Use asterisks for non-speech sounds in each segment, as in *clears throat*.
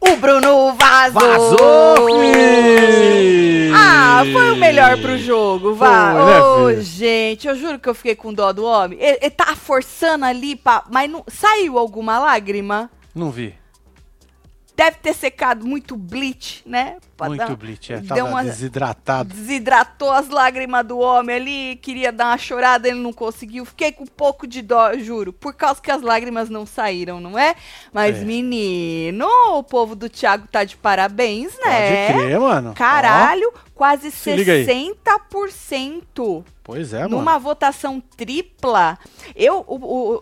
O Bruno vazou! Vazou! Ah, foi o melhor pro jogo, vá. Né, Ô, filho? gente, eu juro que eu fiquei com dó do homem. Ele, ele tá forçando ali, pra, mas não, saiu alguma lágrima? Não vi. Deve ter secado muito bleach, né? Muito dar- bleach. É, deu uma- desidratado. Desidratou as lágrimas do homem ali, queria dar uma chorada, ele não conseguiu. Fiquei com um pouco de dó, juro, por causa que as lágrimas não saíram, não é? Mas, É. menino, o povo do Thiago tá de parabéns, né? Pode crer, mano. Ó, Caralho, quase Se liga aí. 60%. pois é, mano. Numa votação tripla, eu, o-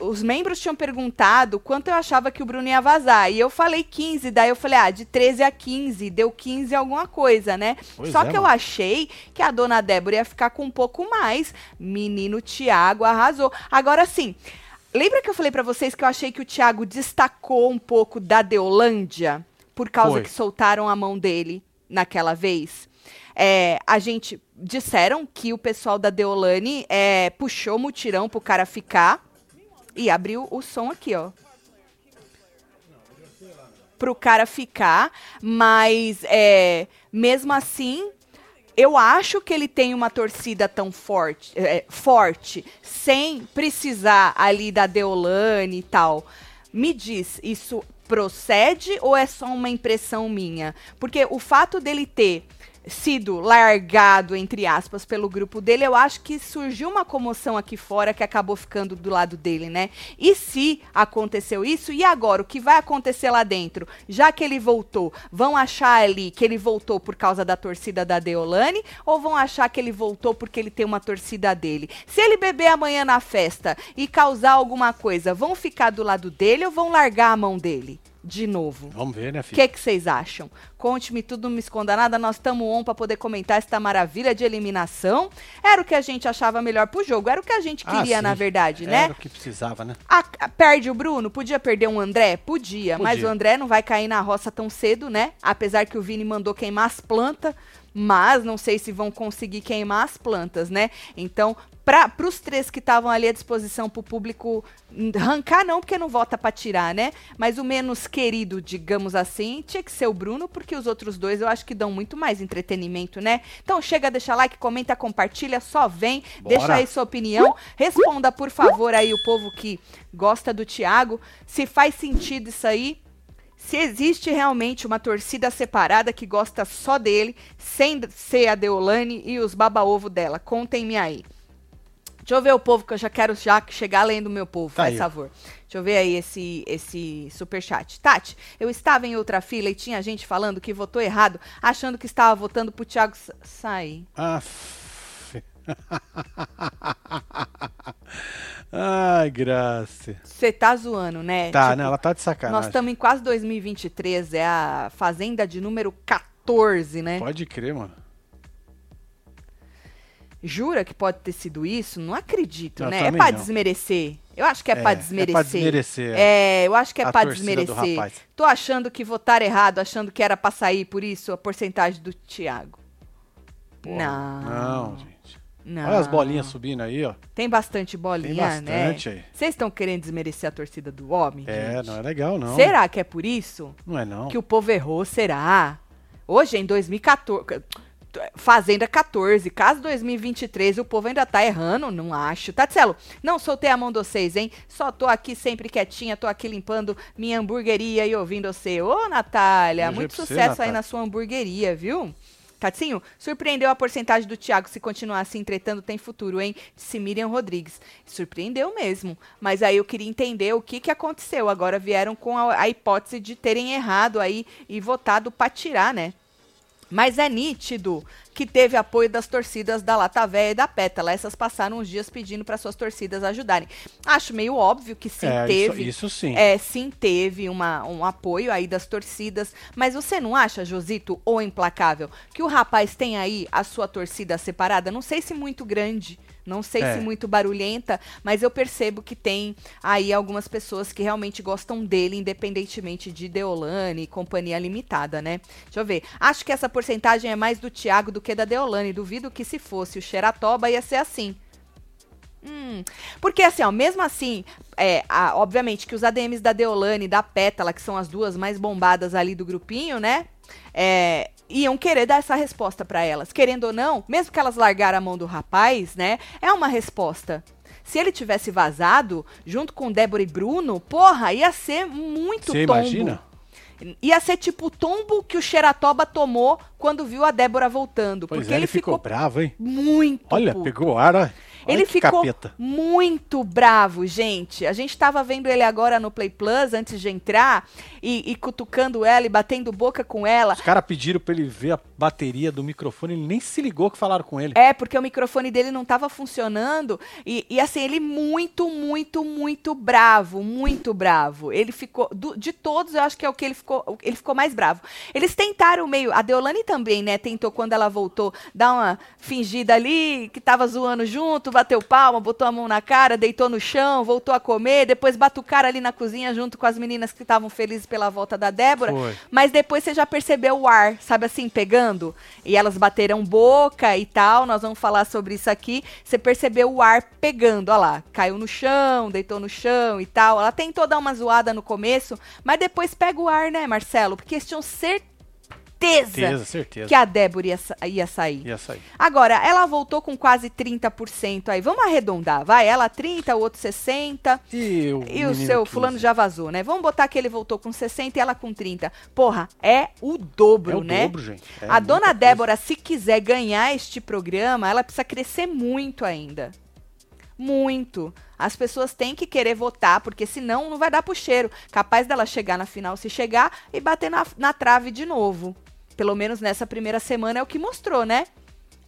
o- os membros tinham perguntado quanto eu achava que o Bruno ia vazar. E eu falei 15, daí eu falei, ah, de 13 a 15, deu 15 alguma coisa, né? Pois Só é, que eu mano. achei que a dona Débora ia ficar com um pouco mais. Menino Tiago arrasou. Agora sim, lembra que eu falei pra vocês que eu achei que o Tiago destacou um pouco da Deolândia? Por causa Foi. que soltaram a mão dele naquela vez? É, a gente disseram que o pessoal da Deolane é, puxou o mutirão pro cara ficar e abriu o som aqui, ó. Pro cara ficar, mas é, mesmo assim, eu acho que ele tem uma torcida tão forte, é, forte, sem precisar ali da Deolane e tal. Me diz, isso procede ou é só uma impressão minha? Porque o fato dele ter sido largado, entre aspas, pelo grupo dele, eu acho que surgiu uma comoção aqui fora que acabou ficando do lado dele, né? E se aconteceu isso, e agora? O que vai acontecer lá dentro? Já que ele voltou, vão achar ali que ele voltou por causa da torcida da Deolane ou vão achar que ele voltou porque ele tem uma torcida dele? Se ele beber amanhã na festa e causar alguma coisa, vão ficar do lado dele ou vão largar a mão dele? De novo. Vamos ver, né, O filho? que que vocês acham? Conte-me tudo, não me esconda nada. Nós estamos on para poder comentar esta maravilha de eliminação. Era o que a gente achava melhor pro jogo. Era o que a gente Ah, queria, sim. na verdade, né? Era o que precisava, né? A- a- perde o Bruno? Podia perder um André? Podia, mas Podia. o André não vai cair na roça tão cedo, né? Apesar que o Vini mandou queimar as plantas, mas não sei se vão conseguir queimar as plantas, né? Então, para os três que estavam ali à disposição para o público arrancar, não, porque não vota para tirar, né? Mas o menos querido, digamos assim, tinha que ser o Bruno, porque os outros dois eu acho que dão muito mais entretenimento, né? Então chega, deixa like, comenta, compartilha, só vem, Bora. deixa aí sua opinião. Responda, por favor, aí o povo que gosta do Thiago, se faz sentido isso aí. Se existe realmente uma torcida separada que gosta só dele, sem ser a Deolane e os baba-ovo dela. Contem-me aí. Deixa eu ver o povo, que eu já quero já chegar além do meu povo, Tá faz aí. favor. Deixa eu ver aí esse, esse superchat. Tati, eu estava em outra fila e tinha gente falando que votou errado, achando que estava votando pro Thiago sa- sair. Aff. *laughs* Ai, graça. Você tá zoando, né? Tá, Tipo, né? Ela tá de Nós sacanagem. estamos em quase 2023, é a Fazenda de número 14, né? Pode crer, mano. Jura que pode ter sido isso? Não acredito, Eu né? É não. desmerecer. Eu acho que é, É, pra é desmerecer. pra desmerecer, É, eu acho que é a pra torcida do desmerecer. Tô achando que votaram errado, achando que era pra sair, por isso a porcentagem do Thiago. não. Não, gente. Não. Olha as bolinhas subindo aí, ó. Tem bastante bolinha, Tem bastante né? aí. Vocês estão querendo desmerecer a torcida do homem? É, gente? não é legal, não. Será que é por isso? Não é, não. que o povo errou, será? Hoje, em 2014. Fazenda 14, caso 2023 o povo ainda tá errando, não acho. Tatselo, não soltei a mão de vocês, hein? Só tô aqui sempre quietinha, tô aqui limpando minha hamburgueria e ouvindo você. Ô, Natália, muito pra você, sucesso aí na sua hamburgueria, viu? Tatinho, surpreendeu a porcentagem do Thiago se continuar se entretando tem futuro, hein? Disse Miriam Rodrigues. Surpreendeu mesmo. Mas aí eu queria entender o que, que aconteceu. Agora vieram com a, a hipótese de terem errado aí e votado pra tirar, né? Mas é nítido que teve apoio das torcidas da Lata Véia e da Pétala. Essas passaram uns dias pedindo para suas torcidas ajudarem. Acho meio óbvio que sim é, teve. Isso, isso sim. É, sim, teve uma, um apoio aí das torcidas. Mas você não acha, Josito, ou implacável, que o rapaz tem aí a sua torcida separada? Não sei se muito grande, Não sei É. se muito barulhenta, mas eu percebo que tem aí algumas pessoas que realmente gostam dele, independentemente de Deolane e companhia limitada, né? Deixa eu ver. Acho que essa porcentagem é mais do Thiago do que da Deolane. Duvido que se fosse o Xeratoba ia ser assim. Hum, porque assim, ó, mesmo assim, é, a- obviamente que os ADMs da Deolane e da Pétala, que são as duas mais bombadas ali do grupinho, né? É, iam querer dar essa resposta pra elas. Querendo ou não, mesmo que elas largaram a mão do rapaz, né? É uma resposta. Se ele tivesse vazado, junto com Débora e Bruno, porra, ia ser muito Você tombo. imagina? Ia ser tipo o tombo que o Xeratoba tomou quando viu a Débora voltando. Pois porque é, ele ele ficou ficou bravo, hein? muito Olha, puto. pegou ar, olha. Ele ficou capeta. muito bravo, gente. A gente tava vendo ele agora no Play Plus antes de entrar e, e cutucando ela e batendo boca com ela. Os caras pediram pra ele ver a bateria do microfone, ele nem se ligou que falaram com ele. É, porque o microfone dele não tava funcionando. E, e, assim, ele muito, muito, muito bravo. Muito bravo. Ele ficou. do- de todos, eu acho que é o que ele ficou. Ele ficou mais bravo. Eles tentaram meio. A Deolane também, né? Tentou, quando ela voltou, dar uma fingida ali, que tava zoando junto, bateu palma, botou a mão na cara, deitou no chão, voltou a comer, depois batucaram ali na cozinha junto com as meninas que estavam felizes pela volta da Débora. Foi. Mas depois você já percebeu o ar, sabe assim, pegando? E elas bateram boca e tal, nós vamos falar sobre isso aqui. Você percebeu o ar pegando, olha lá. Caiu no chão, deitou no chão e tal. Ela tentou dar uma zoada no começo, mas depois pega o ar, né, Marcelo? Porque eles tinham certeza, Certeza, certeza. que a Débora ia, ia sair. Ia sair. Agora, ela voltou com quase 30% aí. Vamos arredondar, vai. Ela 30, o outro 60. E o, E o seu 15? fulano já vazou, né? Vamos botar que ele voltou com 60 e ela com 30. Porra, é o dobro, É o né? dobro, gente. É a dona coisa. Débora, se quiser ganhar este programa, ela precisa crescer muito ainda. Muito. As pessoas têm que querer votar, porque senão não vai dar pro cheiro. Capaz dela chegar na final, se chegar, e bater na, na trave de novo. Pelo menos nessa primeira semana é o que mostrou, né?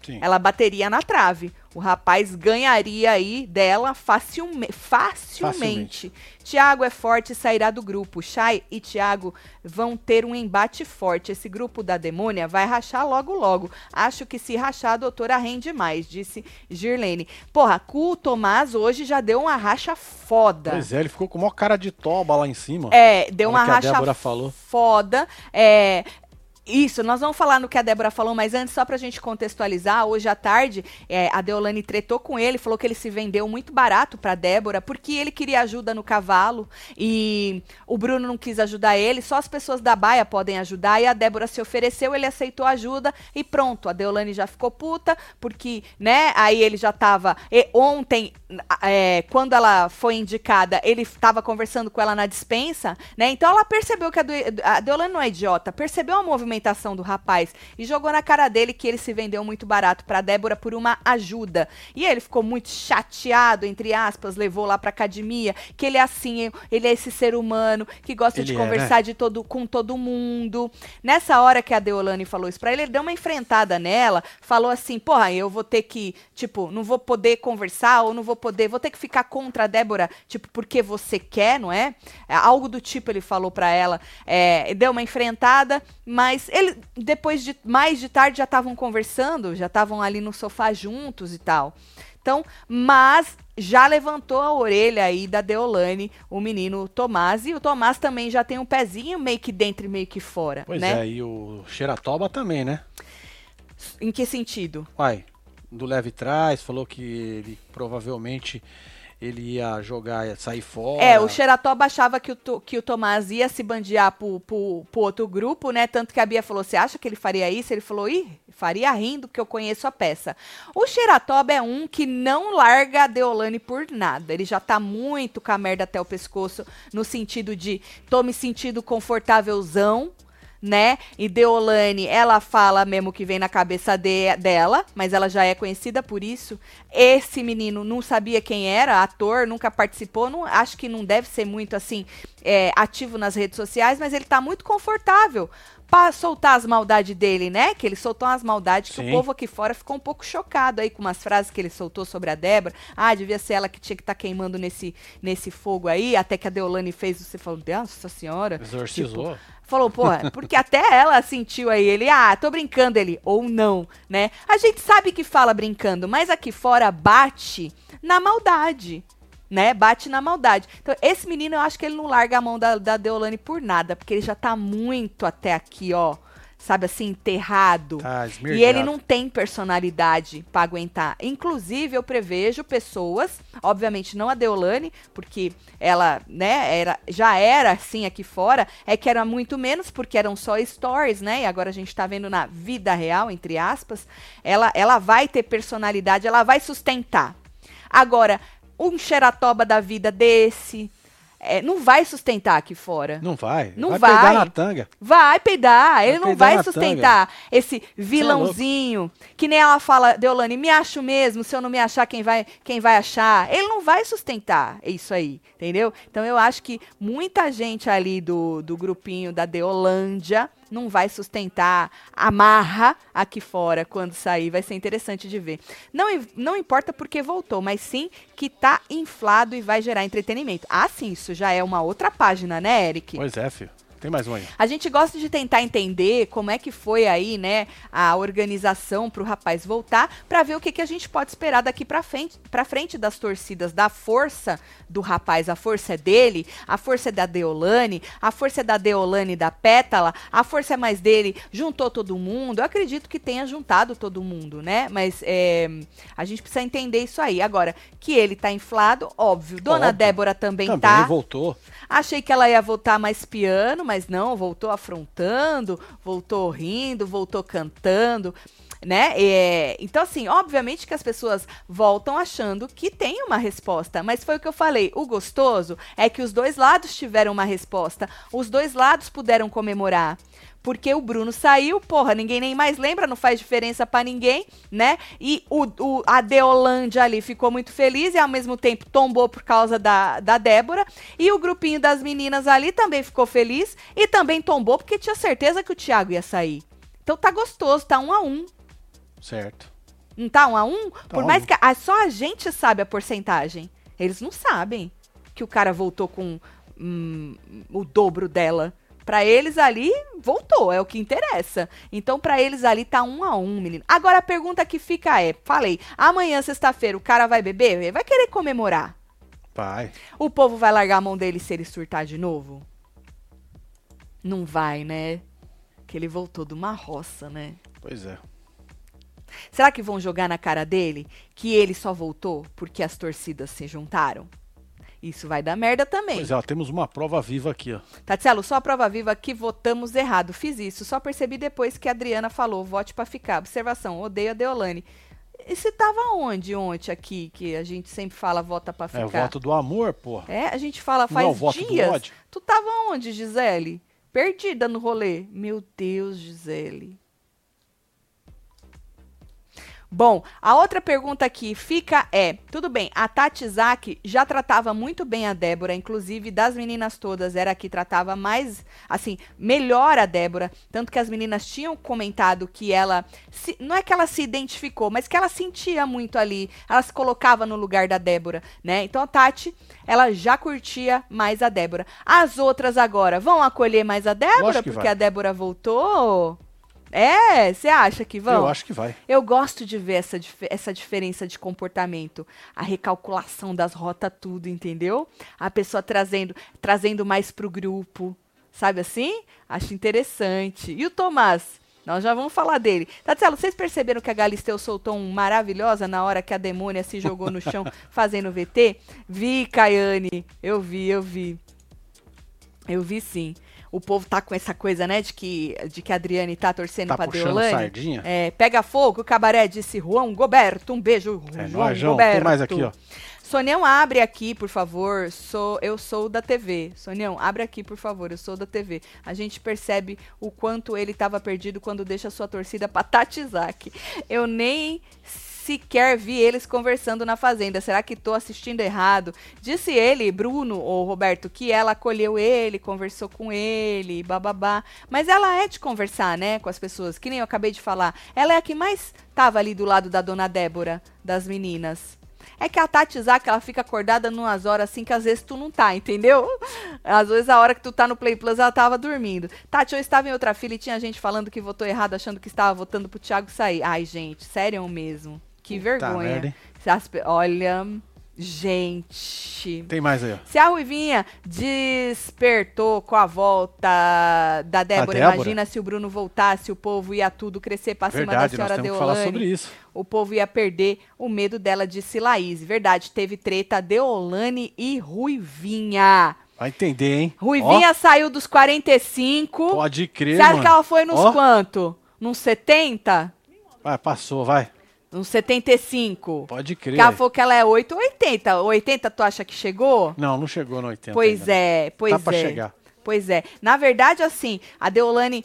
Sim. Ela bateria na trave. O rapaz ganharia aí dela facilme facilmente. Tiago é forte e sairá do grupo. Chay e Tiago vão ter um embate forte. Esse grupo da demônia vai rachar logo logo. Acho que se rachar, a doutora rende mais, disse Girlene. Porra, o Tomás hoje já deu uma racha foda. Pois é, ele ficou com maior cara de toba lá em cima. É, deu uma racha falou. foda. É, isso, nós vamos falar no que a Débora falou, mas antes, só pra gente contextualizar, hoje à tarde, é, a Deolane tretou com ele, falou que ele se vendeu muito barato pra Débora, porque ele queria ajuda no cavalo e o Bruno não quis ajudar ele, só as pessoas da baia podem ajudar, e a Débora se ofereceu, ele aceitou a ajuda e pronto, a Deolane já ficou puta, porque, né, aí ele já tava. e ontem, é, quando ela foi indicada, ele tava conversando com ela na dispensa, né? Então ela percebeu que a, Do- a Deolane não é idiota, percebeu a movimentação do rapaz e jogou na cara dele que ele se vendeu muito barato pra Débora por uma ajuda. E ele ficou muito chateado, entre aspas, levou lá pra academia, que ele é assim, ele é esse ser humano que gosta de Ele é, conversar de todo, com todo mundo. Nessa hora que a Deolane falou isso pra ele, ele deu uma enfrentada nela, falou assim: porra, eu vou ter que, tipo, não vou poder conversar ou não vou poder, vou ter que ficar contra a Débora, tipo, porque você quer, não é? É, Algo do tipo ele falou pra ela. É, deu uma enfrentada, mas ele, depois de mais de tarde, já estavam conversando, já estavam ali no sofá juntos e tal. Então, mas já levantou a orelha aí da Deolane, o menino Tomás, e o Tomás também já tem um pezinho meio que dentro e meio que fora, Pois né? é, e o Xeratoba também, né? Em que sentido? Uai, do leve trás, falou que ele provavelmente ele ia jogar, ia sair fora. É, o Xeratoba achava que o, que o Tomás ia se bandear pro, pro, pro outro grupo, né? Tanto que a Bia falou: você acha que ele faria isso? Ele falou: ih, faria rindo, que eu conheço a peça. O Xeratoba é um que não larga a Deolane por nada. Ele já tá muito com a merda até o pescoço, no sentido de tô me sentindo confortávelzão. Né? E Deolane, ela fala mesmo que vem na cabeça de- dela, mas ela já é conhecida por isso. Esse menino não sabia quem era, ator, nunca participou, não, acho que não deve ser muito assim é, ativo nas redes sociais, mas ele tá muito confortável para soltar as maldades dele, né? Que ele soltou umas maldades que Sim. o povo aqui fora ficou um pouco chocado aí com umas frases que ele soltou sobre a Débora. Ah, devia ser ela que tinha que estar queimando nesse, nesse fogo aí, até que a Deolane fez, você falou, nossa senhora. Exorcizou. Falou, pô, porque até ela sentiu aí, ele, ah, tô brincando, ele, ou não, né? A gente sabe que fala brincando, mas aqui fora bate na maldade, né? Bate na maldade. Então, esse menino, eu acho que ele não larga a mão da, da Deolane por nada, porque ele já tá muito até aqui, ó, sabe assim, enterrado. Tá E ele não tem personalidade pra aguentar. Inclusive, eu prevejo pessoas, obviamente não a Deolane, porque ela, né, era, já era assim aqui fora, é que era muito menos, porque eram só stories, né? E agora a gente tá vendo na vida real, entre aspas. Ela, ela vai ter personalidade, ela vai sustentar. Agora, um xeratoba da vida desse. É, não vai sustentar aqui fora. Não vai. Não vai. vai. peidar na tanga. Vai peidar, ele não peidar vai na sustentar esse vilãozinho, que nem ela fala, Deolane, me acho mesmo, se eu não me achar, quem vai, quem vai achar? Ele não vai sustentar isso aí, entendeu? Então eu acho que muita gente ali do, do grupinho da Deolândia não vai sustentar a marra aqui fora quando sair, vai ser interessante de ver. Não, não importa porque voltou, mas sim que tá inflado e vai gerar entretenimento. Ah, sim, isso já é uma outra página, né, Eric? Pois é, filho. Tem mais um aí. A gente gosta de tentar entender como é que foi aí, né, a organização para o rapaz voltar, para ver o que, que a gente pode esperar daqui para frente, para frente das torcidas, da força do rapaz. A força é dele, a força é da Deolane, a força é da Deolane e da Pétala, a força é mais dele, juntou todo mundo. Eu acredito que tenha juntado todo mundo, né? Mas é, a gente precisa entender isso aí. Agora, que ele tá inflado, óbvio. Dona Óbvio. Débora também, Também tá. voltou. Achei que ela ia voltar mais piano, mas não, voltou afrontando, voltou rindo, voltou cantando, né? É, então, assim, obviamente que as pessoas voltam achando que tem uma resposta, mas foi o que eu falei. O gostoso é que os dois lados tiveram uma resposta, os dois lados puderam comemorar. Porque o Bruno saiu, porra, ninguém nem mais lembra, não faz diferença pra ninguém, né? E o, o, a Deolândia ali ficou muito feliz e ao mesmo tempo tombou por causa da, da Débora. E o grupinho das meninas ali também ficou feliz e também tombou porque tinha certeza que o Thiago ia sair. Então tá gostoso, tá um a um. Certo. Não tá um a um? Por um mais que a- só a gente sabe a porcentagem. Eles não sabem que o cara voltou com hum, o dobro dela. Pra eles ali, voltou, é o que interessa. Então, pra eles ali, tá um a um, menino. Agora, a pergunta que fica é, falei, amanhã, sexta-feira, o cara vai beber? Ele vai querer comemorar. Pai. O povo vai largar a mão dele se ele surtar de novo? Não vai, né? Que ele voltou de uma roça, né? Pois é. Será que vão jogar na cara dele que ele só voltou porque as torcidas se juntaram? Isso vai dar merda também. Pois é, ó, temos uma prova viva aqui, ó. Tatielo, só a prova viva que votamos errado. Fiz isso. Só percebi depois que a Adriana falou, vote pra ficar. Observação, odeio a Deolane. E você tava onde ontem aqui, que a gente sempre fala vota pra É ficar? o voto do amor, porra. É, a gente fala Não é faz o voto do dias. ódio? Tu tava onde, Gisele? Perdida no rolê. Meu Deus, Gisele. Bom, a outra pergunta que fica é: tudo bem, a Tati Zaki já tratava muito bem a Débora, inclusive das meninas todas, era a que tratava mais, assim, melhor a Débora. Tanto que as meninas tinham comentado que ela, se- não é que ela se identificou, mas que ela sentia muito ali, ela se colocava no lugar da Débora, né? Então a Tati, ela já curtia mais a Débora. As outras agora vão acolher mais a Débora, porque vai. a Débora voltou? É, você acha que vão? Eu acho que vai. Eu gosto de ver essa, dif- essa diferença de comportamento, a recalculação das rotas, tudo, entendeu? A pessoa trazendo, trazendo mais pro grupo, sabe assim? Acho interessante. E o Tomás? Nós já vamos falar dele. Tatielo, vocês perceberam que a Galisteu soltou um maravilhosa na hora que a demônia se jogou no chão *laughs* fazendo VT? Vi, Caiane. Eu vi, eu vi. Eu vi sim. O povo tá com essa coisa, né, de que, de que a Adriane tá torcendo Tá pra Deolane. sardinha? É, pega fogo, o cabaré disse Juan Goberto. Um beijo, É João nóis, João. Goberto. Tem mais aqui, ó. Sonião, abre aqui, por favor. Sou, eu sou da TV. Sonião, abre aqui, por favor. Eu sou da TV. A gente percebe o quanto ele estava perdido quando deixa a sua torcida pra Tatizak. Eu nem sequer vi eles conversando na fazenda. Será que tô assistindo errado? Disse ele, Bruno ou Roberto, que ela acolheu ele, conversou com ele, bababá. Mas ela é de conversar, né, com as pessoas, que nem eu acabei de falar. Ela é a que mais tava ali do lado da dona Débora, das meninas. É que a Tati Zaka, ela fica acordada numas horas assim que às vezes tu não tá, entendeu? Às vezes a hora que tu tá no Play Plus, ela tava dormindo. Tati, eu estava em outra fila e tinha gente falando que votou errado, achando que estava votando pro Thiago sair. Ai, gente, sério mesmo. Que vergonha. As pe- Olha, gente. Tem mais aí, ó. Se a Ruivinha despertou com a volta da Débora, Débora? imagina se o Bruno voltasse, o povo ia tudo crescer pra cima da Verdade, nós senhora temos que Deolane. falar sobre isso. O povo ia perder o medo dela, disse Laís. Verdade, teve treta Deolane e Ruivinha. Vai entender, hein? Ruivinha saiu dos 45. Ó, pode crer, acha mano. que ela foi nos Ó. quanto? Nos 70? Vai, passou, vai. Nos 75? Pode crer. Que ela falou que ela é 8 ou 80. 80 tu acha que chegou? Não, não chegou no 80 Pois ainda. é, pois Tá pra é. chegar. Pois é. Na verdade, assim, a Deolane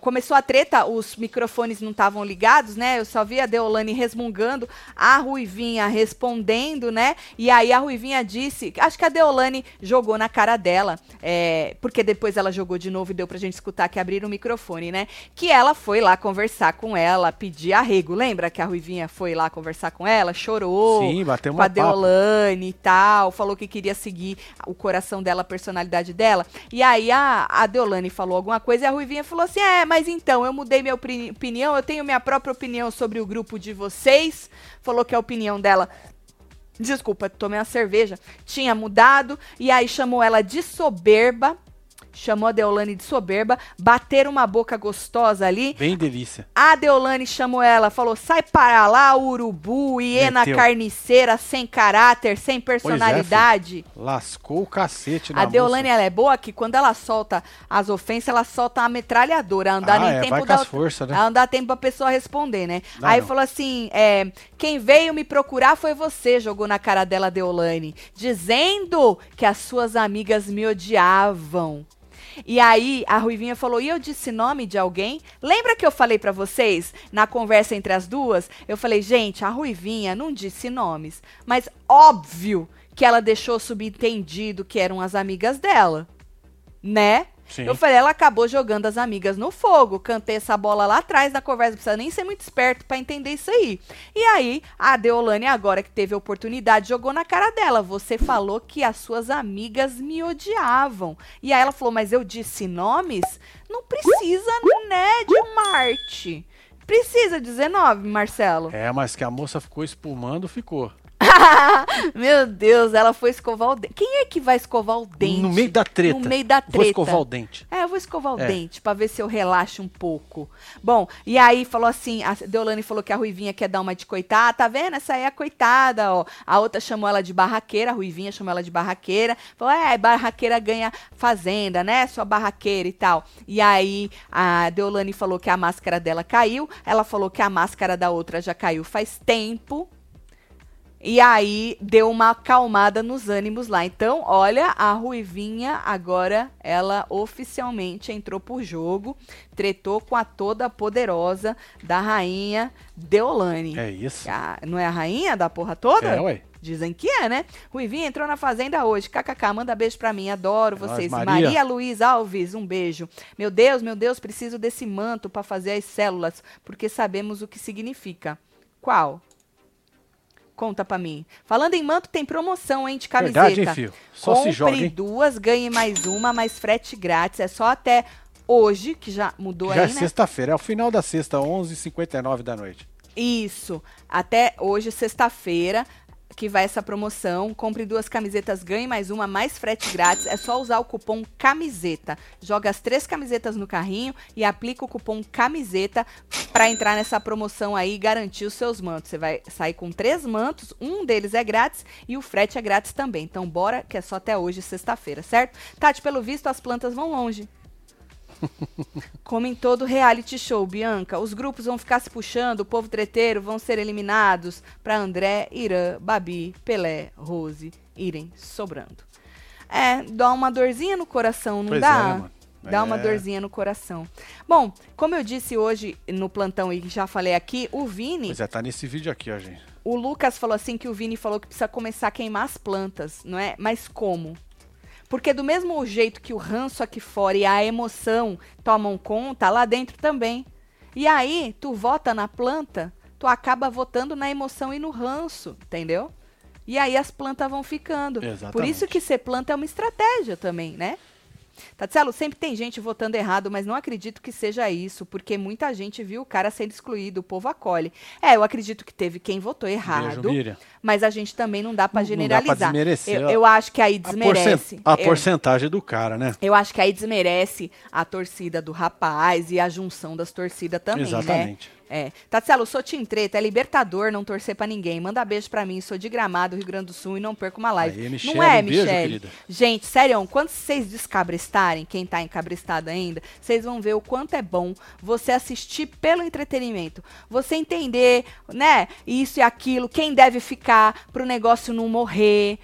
começou a treta, os microfones não estavam ligados, né? Eu só vi a Deolane resmungando, a Ruivinha respondendo, né? E aí a Ruivinha disse, acho que a Deolane jogou na cara dela, é, porque depois ela jogou de novo e deu pra gente escutar que abriram o microfone, né? Que ela foi lá conversar com ela, pedir arrego. Lembra que a Ruivinha foi lá conversar com ela, chorou? Sim, bateu com a Deolane e tal, falou que queria seguir o coração dela, a personalidade dela. E aí a, a Deolane falou alguma coisa e a Ruivinha falou assim: É, mas então, eu mudei minha opini- opinião, eu tenho minha própria opinião sobre o grupo de vocês. Falou que a opinião dela. Desculpa, tomei uma cerveja. Tinha mudado. E aí chamou ela de soberba. Chamou a Deolane de soberba. Bateram uma boca gostosa ali. Bem delícia. A Deolane chamou ela, falou: sai para lá, urubu, hiena Meteu. carniceira, sem caráter, sem personalidade. Lascou o cacete na a Deolane, moça. ela é boa que quando ela solta as ofensas, ela solta a metralhadora. Não dá Ah, nem é, tempo da. as forças, né? Não dá tempo pra pessoa responder, né? Dá Aí não. falou assim: é, quem veio me procurar foi você, jogou na cara dela a Deolane, dizendo que as suas amigas me odiavam. E aí a Ruivinha falou: "E eu disse nome de alguém? Lembra que eu falei pra vocês na conversa entre as duas? Eu falei: "Gente, a Ruivinha não disse nomes, mas óbvio que ela deixou subentendido que eram as amigas dela, né? Sim. Eu falei, ela acabou jogando as amigas no fogo. Cantei essa bola lá atrás na conversa, não precisa nem ser muito esperto pra entender isso aí. E aí, a Deolane, agora que teve a oportunidade, jogou na cara dela. Você falou que as suas amigas me odiavam. E aí ela falou, mas eu disse nomes? Não precisa, né, de Marte. Precisa dizer nome, Marcelo. É, mas que a moça ficou espumando, ficou. *laughs* Meu Deus, ela foi escovar o dente. Quem é que vai escovar o dente? No meio da treta. No meio da treta. Vou escovar o dente. É, eu vou escovar o É. dente pra ver se eu relaxo um pouco. Bom, e aí falou assim, a Deolane falou que a Ruivinha quer dar uma de coitada, tá vendo? Essa aí é a coitada, ó. A outra chamou ela de barraqueira, a Ruivinha chamou ela de barraqueira. Falou, é, barraqueira ganha fazenda, né? Sua barraqueira e tal. E aí a Deolane falou que a máscara dela caiu, ela falou que a máscara da outra já caiu faz tempo. E aí deu uma acalmada nos ânimos lá. Então, olha, a Ruivinha agora ela oficialmente entrou pro jogo, tretou com a toda poderosa da rainha Deolane. É isso. A- não é a rainha da porra toda? É, ué. Dizem que é, né? Ruivinha entrou na fazenda hoje. KKK, manda beijo pra mim. Adoro É vocês. Maria. Maria Luiz Alves, um beijo. Meu Deus, meu Deus, preciso desse manto pra fazer as células, porque sabemos o que significa. Qual? Conta pra mim. Falando em manto, tem promoção, hein, de camiseta. Verdade, hein, filho? Só Compre se joga, hein? duas, ganhe mais uma, mais frete grátis. É só até hoje, que já mudou Já é aí, né? sexta-feira, é o final da sexta, 11h59 da noite. Isso. Até hoje, sexta-feira, que vai essa promoção. Compre duas camisetas, ganhe mais uma, mais frete grátis. É só usar o cupom camiseta. Joga as três camisetas no carrinho e aplica o cupom camiseta para entrar nessa promoção aí e garantir os seus mantos. Você vai sair com três mantos, um deles é grátis e o frete é grátis também. Então bora, que é só até hoje, sexta-feira, certo? Tati, pelo visto, as plantas vão longe. *laughs* Como em todo reality show, Bianca, os grupos vão ficar se puxando, o povo treteiro vão ser eliminados para André, Irã, Babi, Pelé, Rose irem sobrando. É, dá uma dorzinha no coração, não pois dá? é, né? Dá uma É. dorzinha no coração. Bom, como eu disse hoje no plantão e já falei aqui, o Vini, Pois é, tá nesse vídeo aqui, ó, gente. o Lucas falou assim que o Vini falou que precisa começar a queimar as plantas, não é? Mas como? Porque do mesmo jeito que o ranço aqui fora e a emoção tomam conta, lá dentro também. E aí, tu vota na planta, tu acaba votando na emoção e no ranço, entendeu? E aí as plantas vão ficando. Por Exatamente. isso que ser planta é uma estratégia também, né? Tatselo, sempre tem gente votando errado, mas não acredito que seja isso, porque muita gente viu o cara sendo excluído, o povo acolhe. É, eu acredito que teve quem votou errado, mas a gente também não dá Não- não dá generalizar. pra desmerecer, eu, eu acho que aí A, desmerece. a Eu- porcentagem do cara, né? eu acho que aí desmerece a torcida do rapaz e a junção das torcidas também, Exatamente. né? É. Tatselo, sou Tim Treta, é libertador não torcer pra ninguém. Manda beijo pra mim, sou de Gramado, Rio Grande do Sul e não perco uma live. Aí, Michele, não é, um Michele? Gente, sério, quando vocês descabrestarem, quem tá encabrestado ainda, vocês vão ver o quanto é bom você assistir pelo entretenimento. Você entender, né, isso e aquilo, quem deve ficar pro negócio não morrer.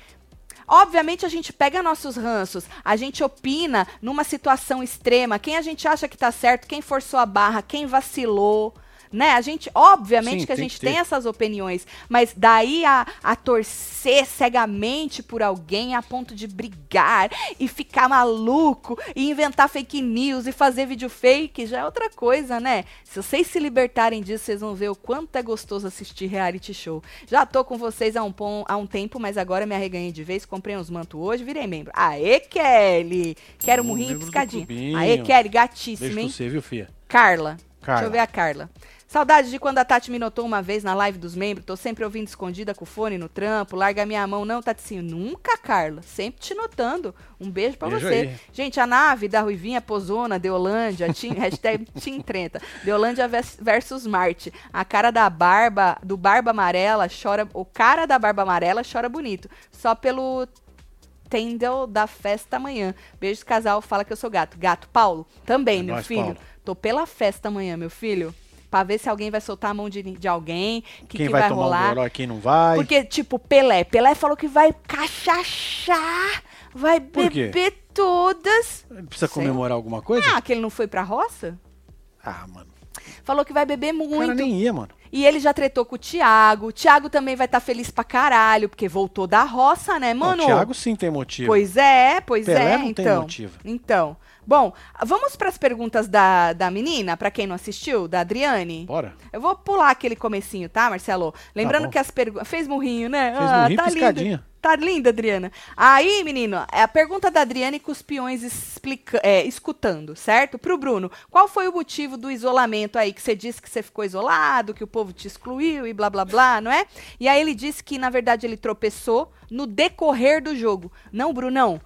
Obviamente a gente pega nossos ranços, a gente opina numa situação extrema, quem a gente acha que tá certo, quem forçou a barra, quem vacilou, né? A gente, obviamente Sim, que a gente que tem essas opiniões, mas daí a, a torcer cegamente por alguém a ponto de brigar e ficar maluco e inventar fake news e fazer vídeo fake já é outra coisa, né? Se vocês se libertarem disso, vocês vão ver o quanto é gostoso assistir reality show. Já tô com vocês há um, pom- há um tempo, mas agora me arreganhei de vez, comprei uns mantos hoje, virei membro. Aê, Kelly! Quero Ô, murrinho e piscadinha. clubinho. Aê, Kelly, Beijo gatíssima, pra hein? você, viu, filha? Carla. Deixa Carla. eu ver a Carla. Saudade de quando a Tati me notou uma vez na live dos membros. Tô sempre ouvindo escondida com o fone no trampo. Larga minha mão, não, Taticinho. Nunca, Carla. Sempre te notando. Um beijo pra Beijo você. aí. Gente, a nave da Ruivinha Pozona, Deolândia, Team, *laughs* hashtag Team Trenta. Deolândia vers- versus Marte. A cara da barba, do Barba Amarela, chora. O cara da Barba Amarela chora bonito. Só pelo Tendel da festa amanhã. Beijo, casal. Fala que eu sou gato. Gato, Paulo, também, É meu filho. Paulo. Tô pela festa amanhã, meu filho. Pra ver se alguém vai soltar a mão de, de alguém. Que quem que vai, vai, tomar rolar. um goró quem não vai. Porque, tipo, Pelé. Pelé falou que vai cachachar. Vai beber todas. Precisa Sei. comemorar alguma coisa? Ah, que ele não foi pra roça? Ah, mano. Falou que vai beber O cara muito. nem ia, mano. E ele já tretou com o Thiago. O Thiago também vai estar feliz pra caralho, porque voltou da roça, né, mano? o Thiago sim tem motivo. Pois é, pois Pelé é, não tem então. motivo. Então, bom, vamos para as perguntas da, da menina, pra quem não assistiu, da Adriane. Bora. Eu vou pular aquele comecinho, tá, Marcelo? Lembrando bom. que as perguntas. Fez murrinho, né? Fez murrinho, piscadinha. linda. Tá linda, Adriana. Aí, menino, é a pergunta da Adriane com os peões explica, é, escutando, certo? Pro Bruno, qual foi o motivo do isolamento aí? Que você disse que você ficou isolado, que o povo te excluiu e blá blá blá, não é? E aí ele disse que, na verdade, ele tropeçou no decorrer do jogo. Não, Brunão.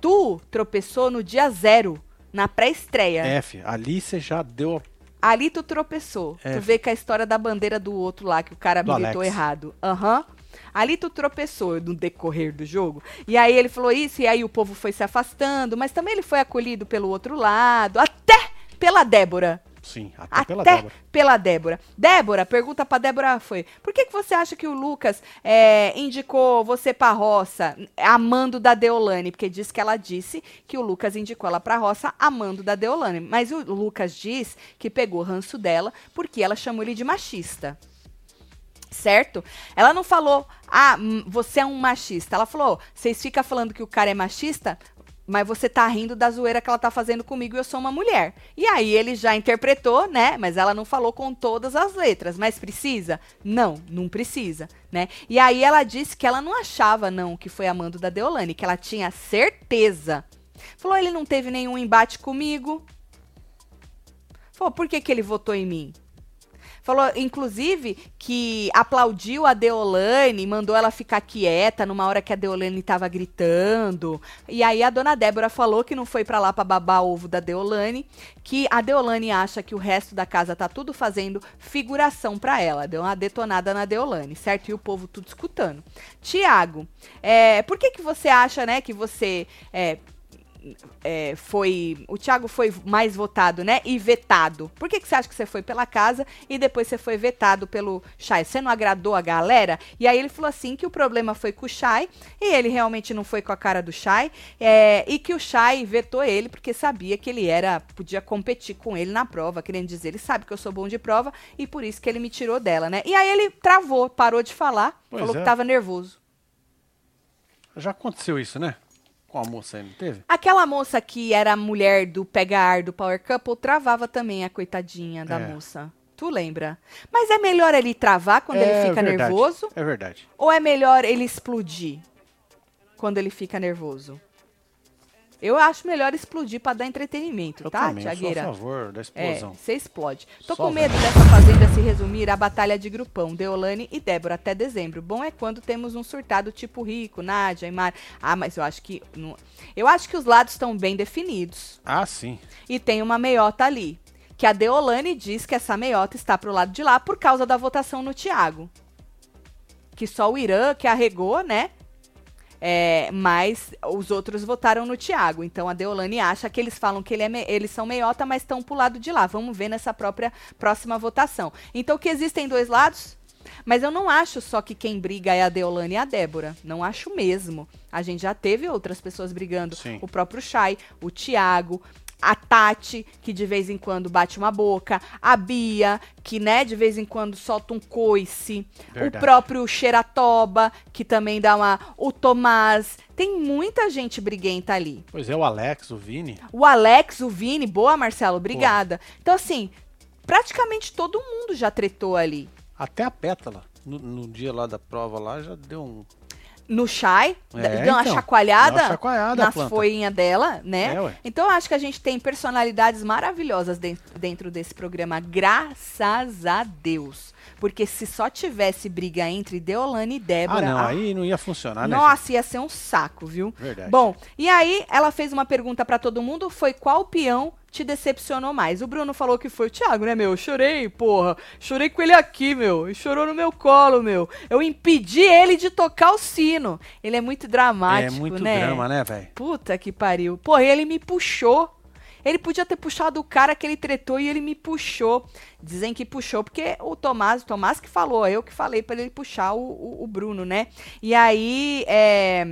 Tu tropeçou no dia zero, na pré-estreia. F, ali você já deu. Ali tu tropeçou. É. Tu vê que a história da bandeira do outro lá, que o cara Do militou Alex. errado. Aham. Ali tu tropeçou no decorrer do jogo. E aí ele falou isso, e aí o povo foi se afastando, mas também ele foi acolhido pelo outro lado, até pela Débora. Sim, até, Até pela Débora. pela Débora. Débora, pergunta pra Débora foi: por que, que você acha que o Lucas é, indicou você pra roça amando da Deolane? Porque diz que ela disse que o Lucas indicou ela pra roça amando da Deolane. Mas o Lucas diz que pegou ranço dela porque ela chamou ele de machista. Certo? Ela não falou, ah, hum, você é um machista. Ela falou, vocês ficam falando que o cara é machista, mas você tá rindo da zoeira que ela tá fazendo comigo e eu sou uma mulher. E aí ele já interpretou, né? Mas ela não falou com todas as letras. Mas precisa? Não, não precisa, né? E aí ela disse que ela não achava, não, que foi amando da Deolane, que ela tinha certeza. Falou, ele não teve nenhum embate comigo. Falou, por que, que ele votou em mim? Falou, inclusive, que aplaudiu a Deolane, mandou ela ficar quieta numa hora que a Deolane tava gritando. E aí a dona Débora falou que não foi pra lá pra babar ovo da Deolane, que a Deolane acha que o resto da casa tá tudo fazendo figuração pra ela. Deu uma detonada na Deolane, certo? E o povo tudo escutando. Tiago, é, por que que você acha, né, que você é, é, foi. O Thiago foi mais votado, né? E vetado. Por que, que você acha que você foi pela casa e depois você foi vetado pelo Chay? Você não agradou a galera? E aí ele falou assim que o problema foi com o Chay e ele realmente não foi com a cara do Chay. É, e que o Chay vetou ele porque sabia que ele era. podia competir com ele na prova, querendo dizer, ele sabe que eu sou bom de prova e por isso que ele me tirou dela, né? E aí ele travou, parou de falar, Pois falou é. que tava nervoso. Já aconteceu isso, né? Com a moça aí, não teve? Aquela moça que era a mulher do Pega Ar do Power Couple travava também a coitadinha da É. moça. Tu lembra? Mas é melhor ele travar quando ele fica verdade, nervoso? É verdade. Ou é melhor ele explodir quando ele fica nervoso? Eu acho melhor explodir pra dar entretenimento, Eu tá, também, eu sou a Tiagueira? favor da É, explosão. você explode. Tô Só com medo dessa fazenda se resumir à batalha de grupão, Deolane e Débora até dezembro. Bom é quando temos um surtado tipo Rico, Nádia, Aymar. Ah, mas eu acho que não- eu acho que os lados estão bem definidos Ah, sim. e tem uma meiota ali, que a Deolane diz que essa meiota está pro lado de lá por causa da votação no Tiago. Que só o Irã que arregou, né? É, mas os outros votaram no Tiago. Então a Deolane acha que eles falam que ele é me- eles são meiota, mas estão pro lado de lá. Vamos ver nessa própria próxima votação. Então que existem dois lados? Mas eu não acho só que quem briga é a Deolane e a Débora. Não acho mesmo. A gente já teve outras pessoas brigando. Sim. O próprio Chay, o Tiago, a Tati, que de vez em quando bate uma boca, a Bia, que né, de vez em quando solta um coice, Verdade. o próprio Xeratoba, que também dá uma. O Tomás. Tem muita gente briguenta ali. Pois é, o Alex, o Vini. O Alex, o Vini, boa, Marcelo, obrigada. Então, assim, praticamente todo mundo já tretou ali. Até a Pétala. No, no dia lá da prova lá já deu um. No Shai, É, deu uma então, chacoalhada, uma chacoalhada nas folhinhas dela, né? É. Então eu acho que a gente tem personalidades maravilhosas dentro, dentro desse programa, graças a Deus. Porque se só tivesse briga entre Deolane e Ah, Débora. não, ah, aí não ia funcionar, né? nossa, ia ser um saco, viu? gente? Verdade. Bom, e aí ela fez uma pergunta pra todo mundo, foi qual peão te decepcionou mais? O Bruno falou que foi o Thiago, né, meu? Eu chorei, porra. Chorei com ele aqui, meu. Ele chorou no meu colo, meu. Eu impedi ele de tocar o sino. Ele é muito é dramático, muito né? drama, né, velho? Puta que pariu. Porra, ele me puxou. Ele podia ter puxado o cara que ele tretou e ele me puxou. Dizem que puxou, porque o Tomás, o Tomás que falou, eu que falei pra ele puxar o, o- o Bruno, né? E aí, é...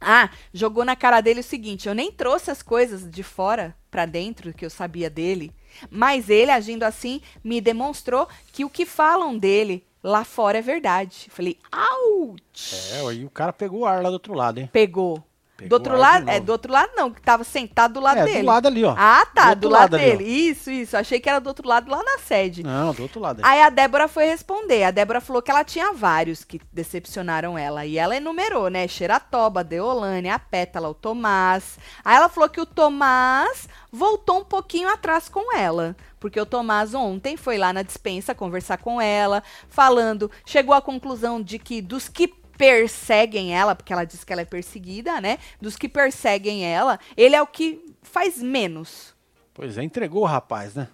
Ah, jogou na cara dele o seguinte: eu nem trouxe as coisas de fora pra dentro que eu sabia dele, mas ele agindo assim me demonstrou que o que falam dele lá fora é verdade. Falei, ouch! É, aí o cara pegou o ar lá do outro lado, hein? Pegou. Pegou do outro lado, é do outro lado não, que tava sentado do lado é, dele. do lado ali, ó. Ah, tá, Do do, lado, lado ali, dele. Isso, isso. Achei que era do outro lado lá na sede. Não, do outro lado. ali. Aí a Débora foi responder. A Débora falou que ela tinha vários que decepcionaram ela. E ela enumerou, né? Xeratoba, Deolane, a Pétala, o Tomás. Aí ela falou que o Tomás voltou um pouquinho atrás com ela. Porque o Tomás ontem foi lá na dispensa conversar com ela, falando, chegou à conclusão de que dos que perseguem ela, porque ela diz que ela é perseguida, né? Dos que perseguem ela, ele é o que faz menos. Pois é, entregou o rapaz, né?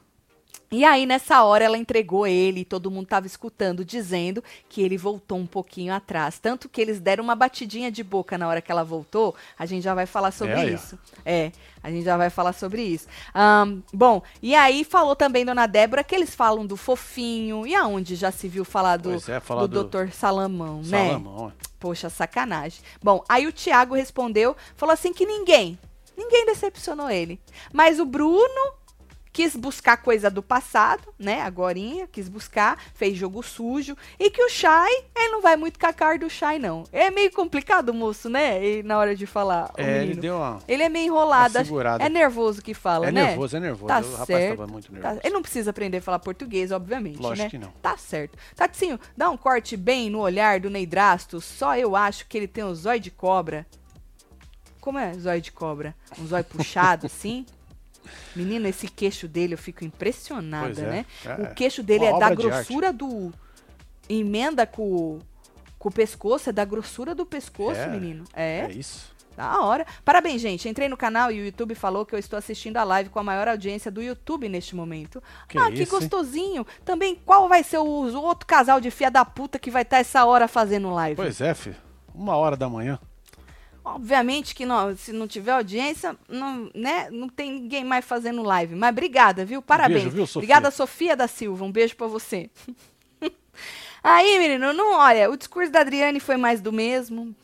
E aí, nessa hora, ela entregou ele, e todo mundo tava escutando, dizendo que ele voltou um pouquinho atrás. Tanto que eles deram uma batidinha de boca na hora que ela voltou. A gente já vai falar sobre É, isso. É, a gente já vai falar sobre isso. Ahn, bom, e aí falou também, dona Débora, que eles falam do fofinho. E aonde já se viu falar do, é, falar do, do- doutor Salamão, né? Salamão, ó. Poxa, sacanagem. Bom, aí o Thiago respondeu, falou assim que ninguém, ninguém decepcionou ele. Mas o Bruno quis buscar coisa do passado, né? Agorinha, quis buscar, fez jogo sujo. E que o Shai, ele não vai muito cara do Shai, não. É meio complicado o moço, né? E na hora de falar. É, ele deu uma. Ele é meio enrolado. É nervoso que fala, É né? nervoso, é nervoso. Tá o rapaz certo. tava muito Tá- nervoso. Ele não precisa aprender a falar português, obviamente, Lógico né? que não. Tá certo. Tatinho, dá um corte bem no olhar do Neidrasto. Só eu acho que ele tem um zóio de cobra. Como é zóio de cobra? Um zóio puxado, *laughs* assim? Menino, esse queixo dele eu fico impressionada, é. né? É. O queixo dele Uma é da grossura do. Emenda com, com o pescoço, é da grossura do pescoço, É. menino. É. É isso. Da hora. Parabéns, gente. Entrei no canal e o YouTube falou que eu estou assistindo a live com a maior audiência do YouTube neste momento. Que ah, que isso, hein? gostosinho. Também, qual vai ser o, o outro casal de fia da puta que vai estar essa hora fazendo live? Pois é, filho. Uma hora da manhã. Obviamente que não, se não tiver audiência, não, né, não tem ninguém mais fazendo live. Mas obrigada, viu? Parabéns. beijo, viu, Sofia? Obrigada, Sofia da Silva. Um beijo pra você. *laughs* Aí, menino, não, olha, o discurso da Adriane foi mais do mesmo.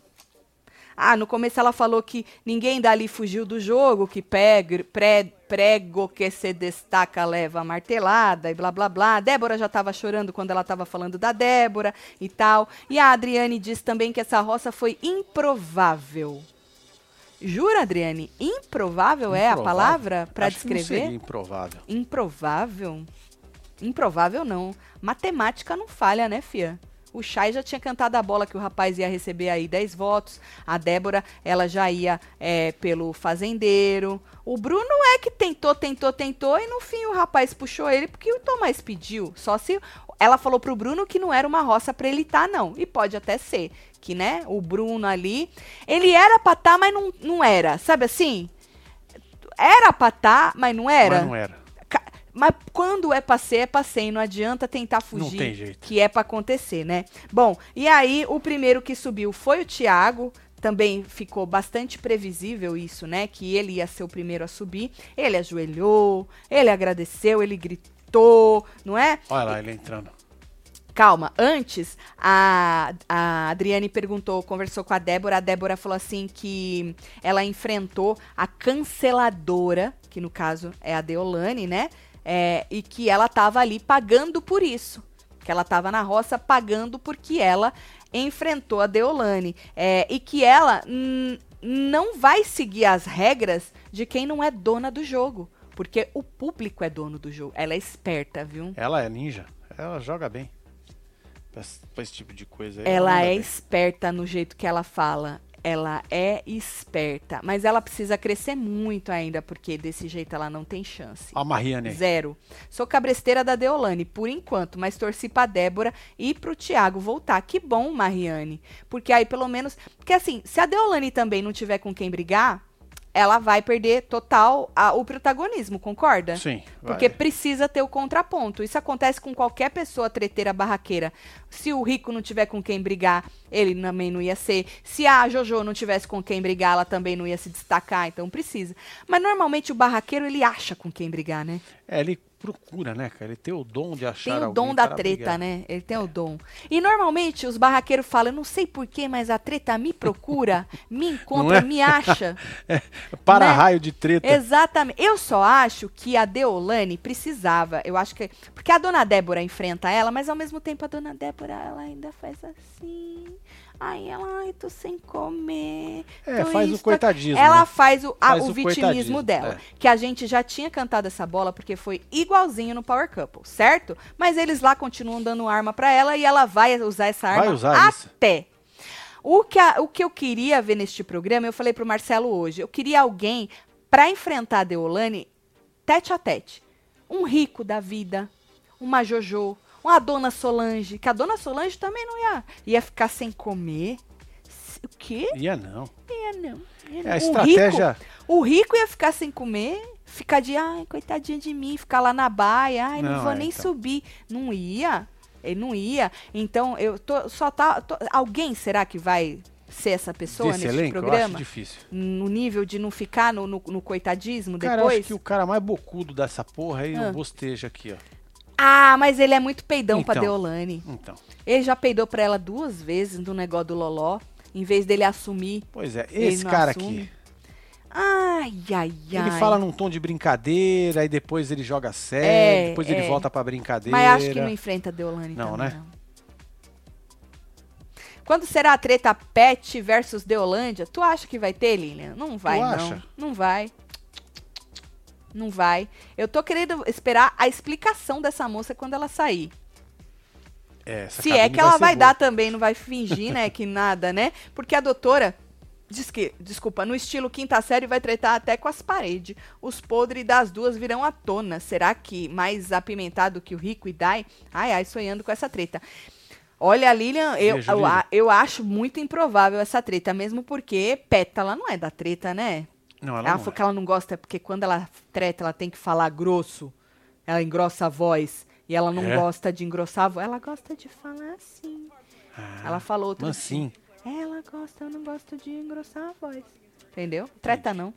Ah, no começo ela falou que ninguém dali fugiu do jogo, que peg, pré, prego que se destaca leva a martelada e blá blá blá. Débora já estava chorando quando ela estava falando da Débora e tal. E a Adriane diz também que essa roça foi improvável. Jura, Adriane? Improvável, é a Improvável? palavra para que descrever? seria improvável. Improvável? Improvável não. Matemática não falha, né, fia? O Chay já tinha cantado a bola que o rapaz ia receber aí 10 votos. A Débora, ela já ia é, pelo fazendeiro. O Bruno é que tentou, tentou, tentou e no fim o rapaz puxou ele porque o Tomás pediu. Só se ela falou pro Bruno que não era uma roça pra ele estar, não. E pode até ser que, né, o Bruno ali, ele era pra estar, mas não, não era. Sabe assim? Era pra estar, mas não era. Mas não era. Mas quando é pra ser, é pra ser. e Não adianta tentar fugir. tem jeito. Que é pra acontecer, né? Bom, e aí o primeiro que subiu foi o Thiago. Também ficou bastante previsível isso, né? Que ele ia ser o primeiro a subir. Ele ajoelhou, ele agradeceu, ele gritou, não é? Olha lá ele entrando. Calma, antes a, a Adriane perguntou, conversou com a Débora. A Débora falou assim que ela enfrentou a canceladora, que no caso é a Deolane, né? É, e que ela tava ali pagando por isso. Que ela tava na roça pagando porque ela enfrentou a Deolane. É, e que ela não vai seguir as regras de quem não é dona do jogo. Porque o público é dono do jogo. Ela é esperta, viu? Ela é ninja. Ela joga bem. Pra esse, tipo de coisa aí. Ela manda é bem. esperta no jeito que ela fala. Ela é esperta. Mas ela precisa crescer muito ainda, porque desse jeito ela não tem chance. A Mariane. Zero. Sou cabresteira da Deolane, por enquanto, mas torci pra Débora e pro Thiago voltar. Que bom, Mariane. Porque aí, pelo menos. Porque assim, se a Deolane também não tiver com quem brigar, ela vai perder total a- o protagonismo, concorda? Sim. Porque vai. precisa ter o contraponto. Isso acontece com qualquer pessoa treteira barraqueira. Se o rico não tiver com quem brigar, ele também não ia ser. Se a Jojo não tivesse com quem brigar, ela também não ia se destacar. Então precisa. Mas normalmente o barraqueiro ele acha com quem brigar, né? É, ele procura, né, cara? Ele tem o dom de achar Tem o alguém dom da treta, brigar. né? Ele tem o dom. E normalmente os barraqueiros falam, eu não sei porquê, mas a treta me procura, me encontra, é? me acha. *laughs* Para Né? raio de treta. Exatamente. Eu só acho que a Deolane precisava. Eu acho que. Porque a dona Débora enfrenta ela, mas ao mesmo tempo a dona Débora ela ainda faz assim. Ai, ela, ai, tô sem comer. É, faz o isso, tô- coitadismo, Ela né? faz o, a- Faz o o vitimismo dela. é. Que a gente já tinha cantado essa bola porque foi igualzinho no Power Couple, certo? Mas eles lá continuam dando arma pra ela e ela vai usar essa arma usar isso. até. O que, a- o que eu queria ver neste programa, eu falei pro Marcelo hoje, eu queria alguém pra enfrentar a Deolane tete a tete. Um rico da vida, uma Jojo, uma Dona Solange, que a Dona Solange também não ia, ia ficar sem comer. O quê? Ia não. Ia não. ia É não. a O estratégia. rico, o rico ia ficar sem comer, ficar de, ai, coitadinha de mim, ficar lá na baia, ai, não, Não, vou é, nem então. subir. Não ia. Ele não ia. Então, eu tô, só tá. tô- alguém será que vai ser essa pessoa Desse nesse elenco, eu acho programa? difícil. No nível de não ficar no, no, no coitadismo Cara, eu depois? acho que o cara mais bocudo dessa porra aí, Ah. o bosteja aqui, ó. Ah, mas ele é muito peidão pra Então. Deolane. Então. Ele já peidou pra ela duas vezes no negócio do Loló. Em vez dele assumir. Pois é, Ele esse cara assume. aqui, Ai, ai, ai. ele fala num tom de brincadeira, aí depois ele joga sério, É, depois ele é. volta pra brincadeira. Mas acho que não enfrenta a Deolane Não, também, né? não. Quando será a treta Pet versus Deolândia? Tu acha que vai ter, Lilian? Não vai, não. acha? Não vai. Não vai. Eu tô querendo esperar a explicação dessa moça quando ela sair. É, Se é que ela vai boa. dar também, não vai fingir, né, que nada, né? Porque a doutora diz que, desculpa, no estilo quinta série vai tretar até com as paredes. Os podres das duas virão à tona. Será que mais apimentado que o Rico e Dai? Ai, ai, sonhando com essa treta. Olha, Lilian, eu, eu, eu acho muito improvável essa treta, mesmo porque Pétala não é da treta, né? Não, ela, Ela não falou é. que ela não gosta porque quando ela treta, ela tem que falar grosso. Ela engrossa a voz. E ela não É? gosta de engrossar a voz. Ela gosta de falar assim. Ah, Ela falou outro dia. Ela gosta, eu não gosto de engrossar a voz. Entendeu? Treta não.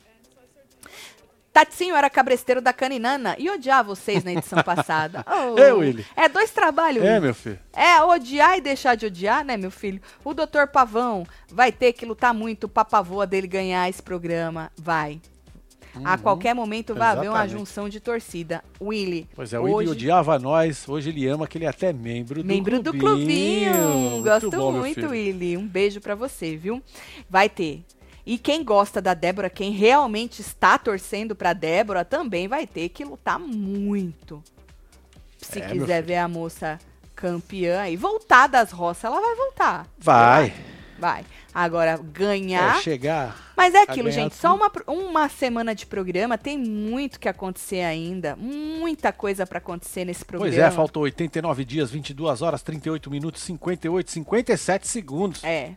Tatinho era cabresteiro da Caninana e odiava vocês na edição *laughs* passada. Oh, É, Willy. É dois trabalhos, É, Willy. meu filho. É, odiar e deixar de odiar, né, meu filho? O doutor Pavão vai ter que lutar muito pra pavoa dele ganhar esse programa. Vai. A qualquer momento vai haver uma Uhum. Exatamente. junção de torcida. Willy. Pois é, o Willy hoje, odiava nós, hoje ele ama que ele é até membro do Membro do clubinho. clubinho. Gosto bom, meu muito. Willy. Um beijo pra você, viu? Vai ter. E quem gosta da Débora, quem realmente está torcendo pra Débora, também vai ter que lutar muito. Se É, quiser ver a moça campeã e voltar das roças, ela vai voltar. Vai. Vai. Agora, ganhar. É, chegar. Mas é a aquilo, gente. Só tudo. uma, pro- uma semana de programa tem muito que acontecer ainda. Muita coisa pra acontecer nesse programa. Pois é, faltou 89 dias, 22 horas, 38 minutos, 58, 57 segundos. É.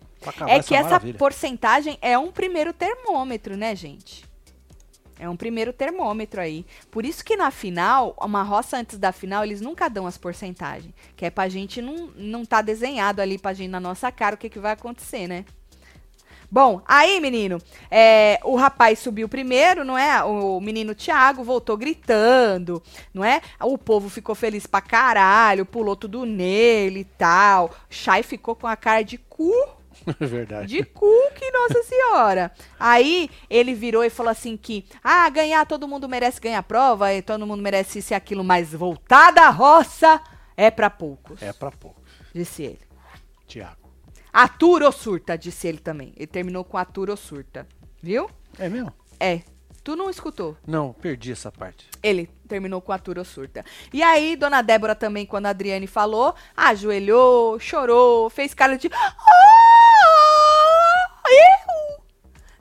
É que essa maravilha. porcentagem é um primeiro termômetro, né, gente? É um primeiro termômetro aí. Por isso que na final, uma roça antes da final, eles nunca dão as porcentagens. Que é pra gente não, não tá desenhado ali pra gente na nossa cara o que, que vai acontecer, né? Bom, aí, menino, é, o rapaz subiu primeiro, não é? O menino Thiago voltou gritando, não é? O povo ficou feliz pra caralho, pulou tudo nele e tal. Chay ficou com a cara de cu *laughs* Verdade. de cu que Nossa Senhora. Aí ele virou e falou assim que, ah, ganhar, todo mundo merece ganhar a prova, e todo mundo merece isso e aquilo, mas voltar da roça é pra poucos, É pra pouco. disse ele. Tiago. Atura ou surta, disse ele também. Ele terminou com atura ou surta, viu? É mesmo? É, tu não escutou. Não, perdi essa parte. Ele terminou com atura ou surta. E aí, dona Débora também, quando a Adriane falou, ajoelhou, chorou, fez cara de... "Ah,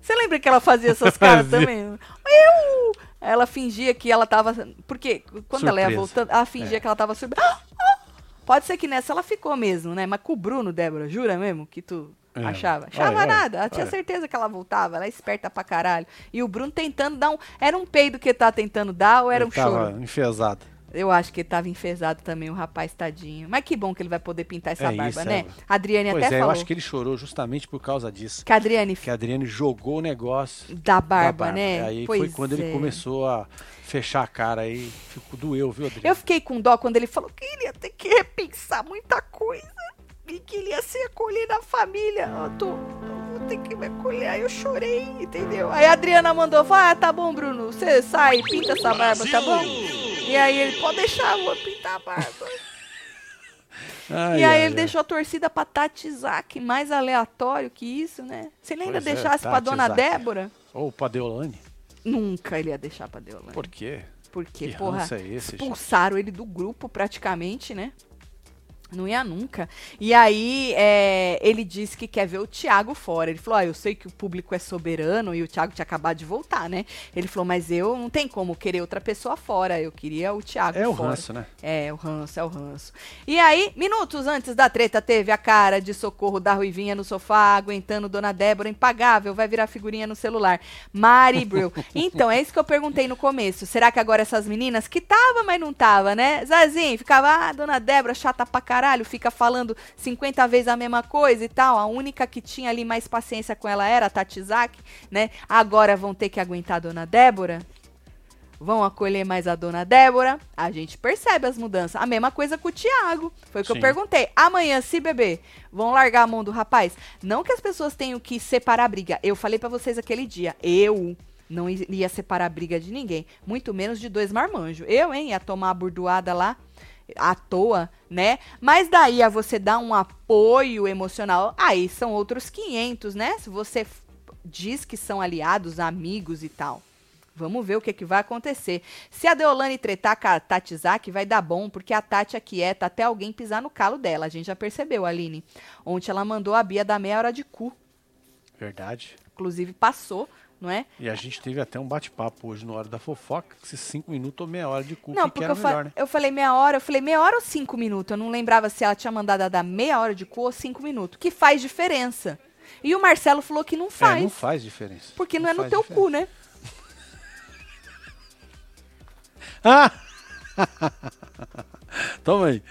Você lembra que ela fazia essas caras Fazia. também? Eu! Ela fingia que ela tava... Porque quando ela ia Surpresa. voltando, ela fingia É. que ela tava surpresa. "Ah, ah." Pode ser que nessa ela ficou mesmo, né? Mas com o Bruno, Débora, jura mesmo que tu É. achava? Achava Olha, olha, nada. Ela tinha olha. certeza que ela voltava. Ela é esperta pra caralho. E o Bruno tentando dar um... Era um peido que tá tentando dar ou era Ele um choro? tava enfesado. Eu acho que ele tava enfesado também, o rapaz tadinho. Mas que bom que ele vai poder pintar essa É barba, isso, né? é. A Adriane Pois até é, eu falou acho que ele chorou justamente por causa disso. que a Adriane Que a Adriane jogou o negócio da da barba, né? Aí pois foi quando é. ele começou a fechar a cara aí. Ficou, doeu, viu, Adriane? Eu fiquei com dó quando ele falou que ele ia ter que repensar muita coisa. E que ele ia se acolher na família. Eu tô. Eu vou ter que me acolher. Aí eu chorei, entendeu? Aí a Adriana mandou falar: ah, tá bom, Bruno. Você sai, pinta essa barba, tá bom? E aí ele, pode deixar, vou pintar a barba. *laughs* Ai, E aí ai, ele ai. deixou a torcida pra Tati mais aleatório que isso, né? Se ele ainda Pois é, deixasse pra dona. Débora, Ou pra Deolane? nunca ele ia deixar pra Deolane. Por quê? Porque, Que porra, é esse, gente? expulsaram ele do grupo praticamente, né? Não ia nunca. E aí, é, ele disse que quer ver o Thiago fora. Ele falou: ah, eu sei que o público é soberano e o Thiago tinha acabado de voltar, né? Ele falou: mas eu não tem como querer outra pessoa fora. Eu queria o Thiago É o fora. ranço, né? É, o ranço, é o ranço. E aí, minutos antes da treta, teve a cara de socorro da Ruivinha no sofá, aguentando Dona Débora, impagável, vai virar figurinha no celular. Mari *laughs* Brill. Então, é isso que eu perguntei no começo. Será que agora essas meninas, que tava, mas não tava, né? Zazinho, ficava, ah, Dona Débora, chata pra caralho, fica falando 50 vezes a mesma coisa e tal. A única que tinha ali mais paciência com ela era a Tatizak, né? Agora vão ter que aguentar a Dona Débora? vão acolher mais a dona Débora, a gente percebe as mudanças. A mesma coisa com o Tiago. Foi o que eu Sim. perguntei. Amanhã, se beber, vão largar a mão do rapaz? Não que as pessoas tenham que separar a briga. Eu falei pra vocês aquele dia. Eu não iria separar a briga de ninguém. Muito menos de dois marmanjos. Eu, hein, ia tomar a burdoada lá à toa, né? Mas daí a você dar um apoio emocional, aí são outros 500, né? Se você diz que são aliados, amigos e tal. Vamos ver o que, que vai acontecer. Se a Deolane tretar com a Tati Zaki, vai dar bom, porque a Tati é quieta até alguém pisar no calo dela. A gente já percebeu, Aline. Ontem ela mandou a Bia dar meia hora de cu. Verdade. Inclusive passou, não é? E a gente teve até um bate-papo hoje na hora da fofoca, se cinco minutos ou meia hora de cu, Não, que, que porque eu, fa- melhor, né? eu falei meia hora, eu falei meia hora ou cinco minutos. Eu não lembrava se ela tinha mandado dar meia hora de cu ou cinco minutos. Que faz diferença. E o Marcelo falou que não faz. É, não faz diferença. Porque não, é no teu diferença. cu, né? *laughs* Ah! *laughs* Toma aí.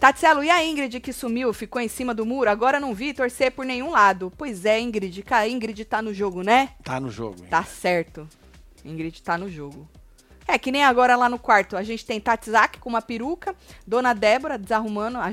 Tatselo, e a Ingrid que sumiu, ficou em cima do muro? Agora não vi torcer por nenhum lado. Pois é, Ingrid. A Ingrid tá no jogo, né? Tá no jogo. Tá Ingrid. certo. Ingrid tá no jogo. É que nem agora lá no quarto. A gente tem Tatzak com uma peruca, Dona Débora desarrumando, a-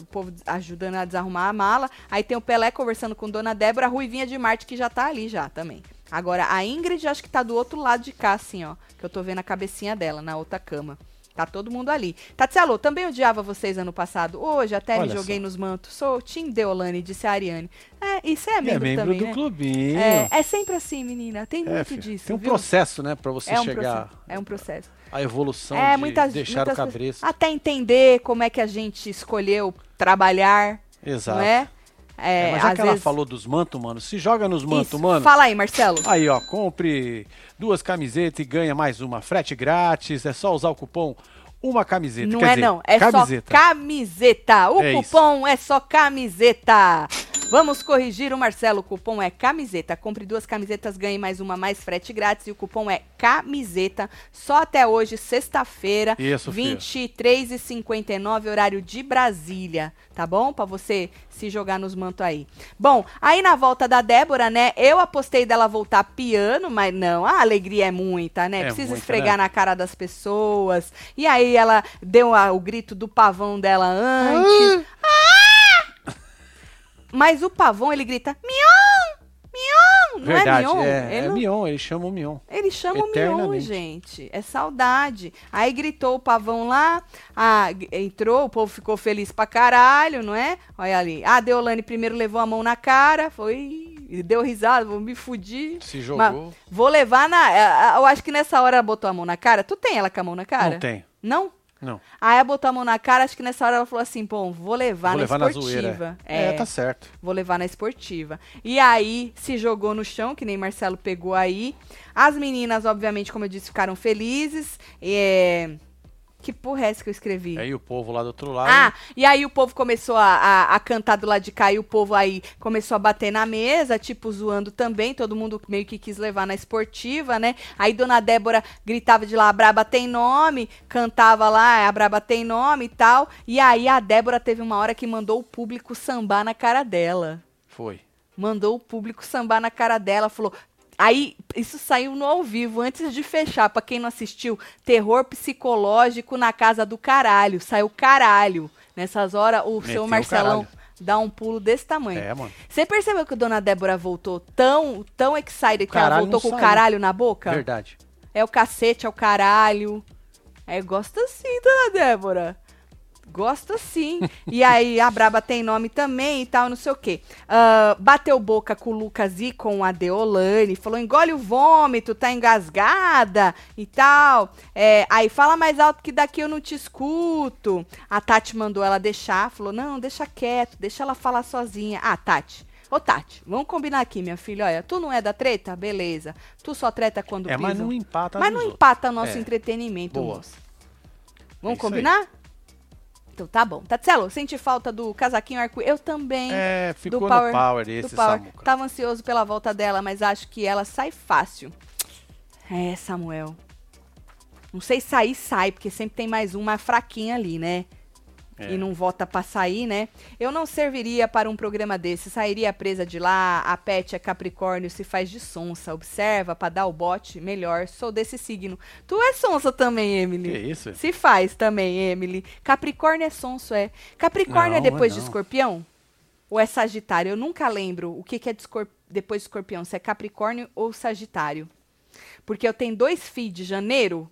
o povo ajudando a desarrumar a mala. Aí tem o Pelé conversando com Dona Débora, a Ruivinha de Marte que já tá ali já também. Agora a Ingrid acho que tá do outro lado de cá, assim, ó. Que eu tô vendo a cabecinha dela na outra cama. Tá todo mundo ali. Tatselo, também odiava vocês ano passado. Hoje até me Olha joguei só. nos mantos. Sou Tim Deolane, disse a Ariane. É, isso é é membro, membro também, do né? clubinho. É, é sempre assim, menina. Tem É, muito filho, disso. Tem um viu? processo, né, pra você é um chegar processo. É um processo. à evolução é, de muitas, deixar muitas o cabresto. Até entender como é que a gente escolheu trabalhar, Exato. não é? É, É, mas já que ela vezes... falou dos mantos, mano, se joga nos mantos, mano. Fala aí, Marcelo. Aí, ó, compre duas camisetas e ganha mais uma. Frete grátis, é só usar o cupom uma camiseta. Não Quer é dizer, não, é camiseta. só camiseta. O É isso. cupom é só camiseta. Vamos corrigir o Marcelo, o cupom é camiseta. Compre duas camisetas, ganhe mais uma, mais frete grátis e o cupom é camiseta. Só até hoje, sexta-feira, Isso, filho. 23h59, horário de Brasília, tá bom? Pra você se jogar nos mantos aí. Bom, aí na volta da Débora, né, eu apostei dela voltar piano, mas não, a alegria é muita, né? É Precisa muita, esfregar né? na cara das pessoas. E aí ela deu a- o grito do pavão dela antes. Ah! Mas o pavão, ele grita, mion, mion, não Verdade, é mion? é, ele, é não- Mion, ele chama o Mion. ele chama o mion, gente. É saudade. Aí gritou o pavão lá, ah, entrou, o povo ficou feliz pra caralho, não é? Olha ali. A Deolane primeiro levou a mão na cara, foi... Deu risada, vou me fudir. Se Mas jogou. vou levar na. Eu acho que nessa hora ela botou a mão na cara. Tu tem ela com a mão na cara? Não tem. Não? Não. Aí ela botou a mão na cara, acho que nessa hora ela falou assim, pô, vou levar Vou na levar na esportiva. zoeira. é, É, tá certo. vou levar na esportiva. E aí se jogou no chão, que nem Marcelo pegou aí. As meninas, obviamente, como eu disse, ficaram felizes. É... Que porra é essa que eu escrevi? Aí o povo lá do outro lado. Ah, e aí o povo começou a, a, a cantar do lado de cá e o povo aí começou a bater na mesa, tipo, zoando também. Todo mundo meio que quis levar na esportiva, né? Aí Dona Débora gritava de lá, a Braba tem nome, cantava lá, a Braba tem nome e tal. E aí a Débora teve uma hora que mandou o público sambar na cara dela. Foi. Mandou o público sambar na cara dela, falou. Aí, isso saiu no ao vivo, antes de fechar. Pra quem não assistiu, terror psicológico na casa do caralho. Saiu caralho. Nessas horas, o Meteu seu Marcelão caralho. dá um pulo desse tamanho. É, mano. Você percebeu que a dona Débora voltou tão, tão excited que ela voltou com o caralho na boca? Verdade. É o cacete, é o caralho. É, gosta sim, dona Débora. Gosta sim. e aí, a Braba tem nome também e tal, não sei o quê. Ah, bateu boca com o Lucas e com a Deolane. Falou, engole o vômito, tá engasgada e tal. É, aí, fala mais alto que daqui eu não te escuto. A Tati mandou ela deixar. Falou, não, deixa quieto, deixa ela falar sozinha. Ah, Tati. Ô, Tati, vamos combinar aqui, minha filha. Olha, tu não é da treta? Beleza. Tu só treta quando É, mas não empata Mas não outros. empata nosso É. entretenimento, Boa. moça. Vamos isso aí. Então tá bom. Tatselo, sente falta do casaquinho arco Eu também. É, ficou do Power, no power esse do Power. Samuca. Tava ansioso pela volta dela, mas acho que ela sai fácil. É, Samuel. Não sei sair, sai, porque sempre tem mais uma fraquinha ali, né? É. E não vota pra sair, né? Eu não serviria para um programa desse. Sairia presa de lá. A Pet é Capricórnio, se faz de sonsa. Observa pra dar o bote. Melhor. Sou desse signo. Tu é sonsa também, Emily. Que isso? Se faz também, Emily. Capricórnio é sonso, é. Capricórnio é Não, depois de não. escorpião? Ou é Sagitário? Eu nunca lembro o que, que é de depois de escorpião. Se é Capricórnio ou Sagitário. Porque eu tenho dois filhos de janeiro.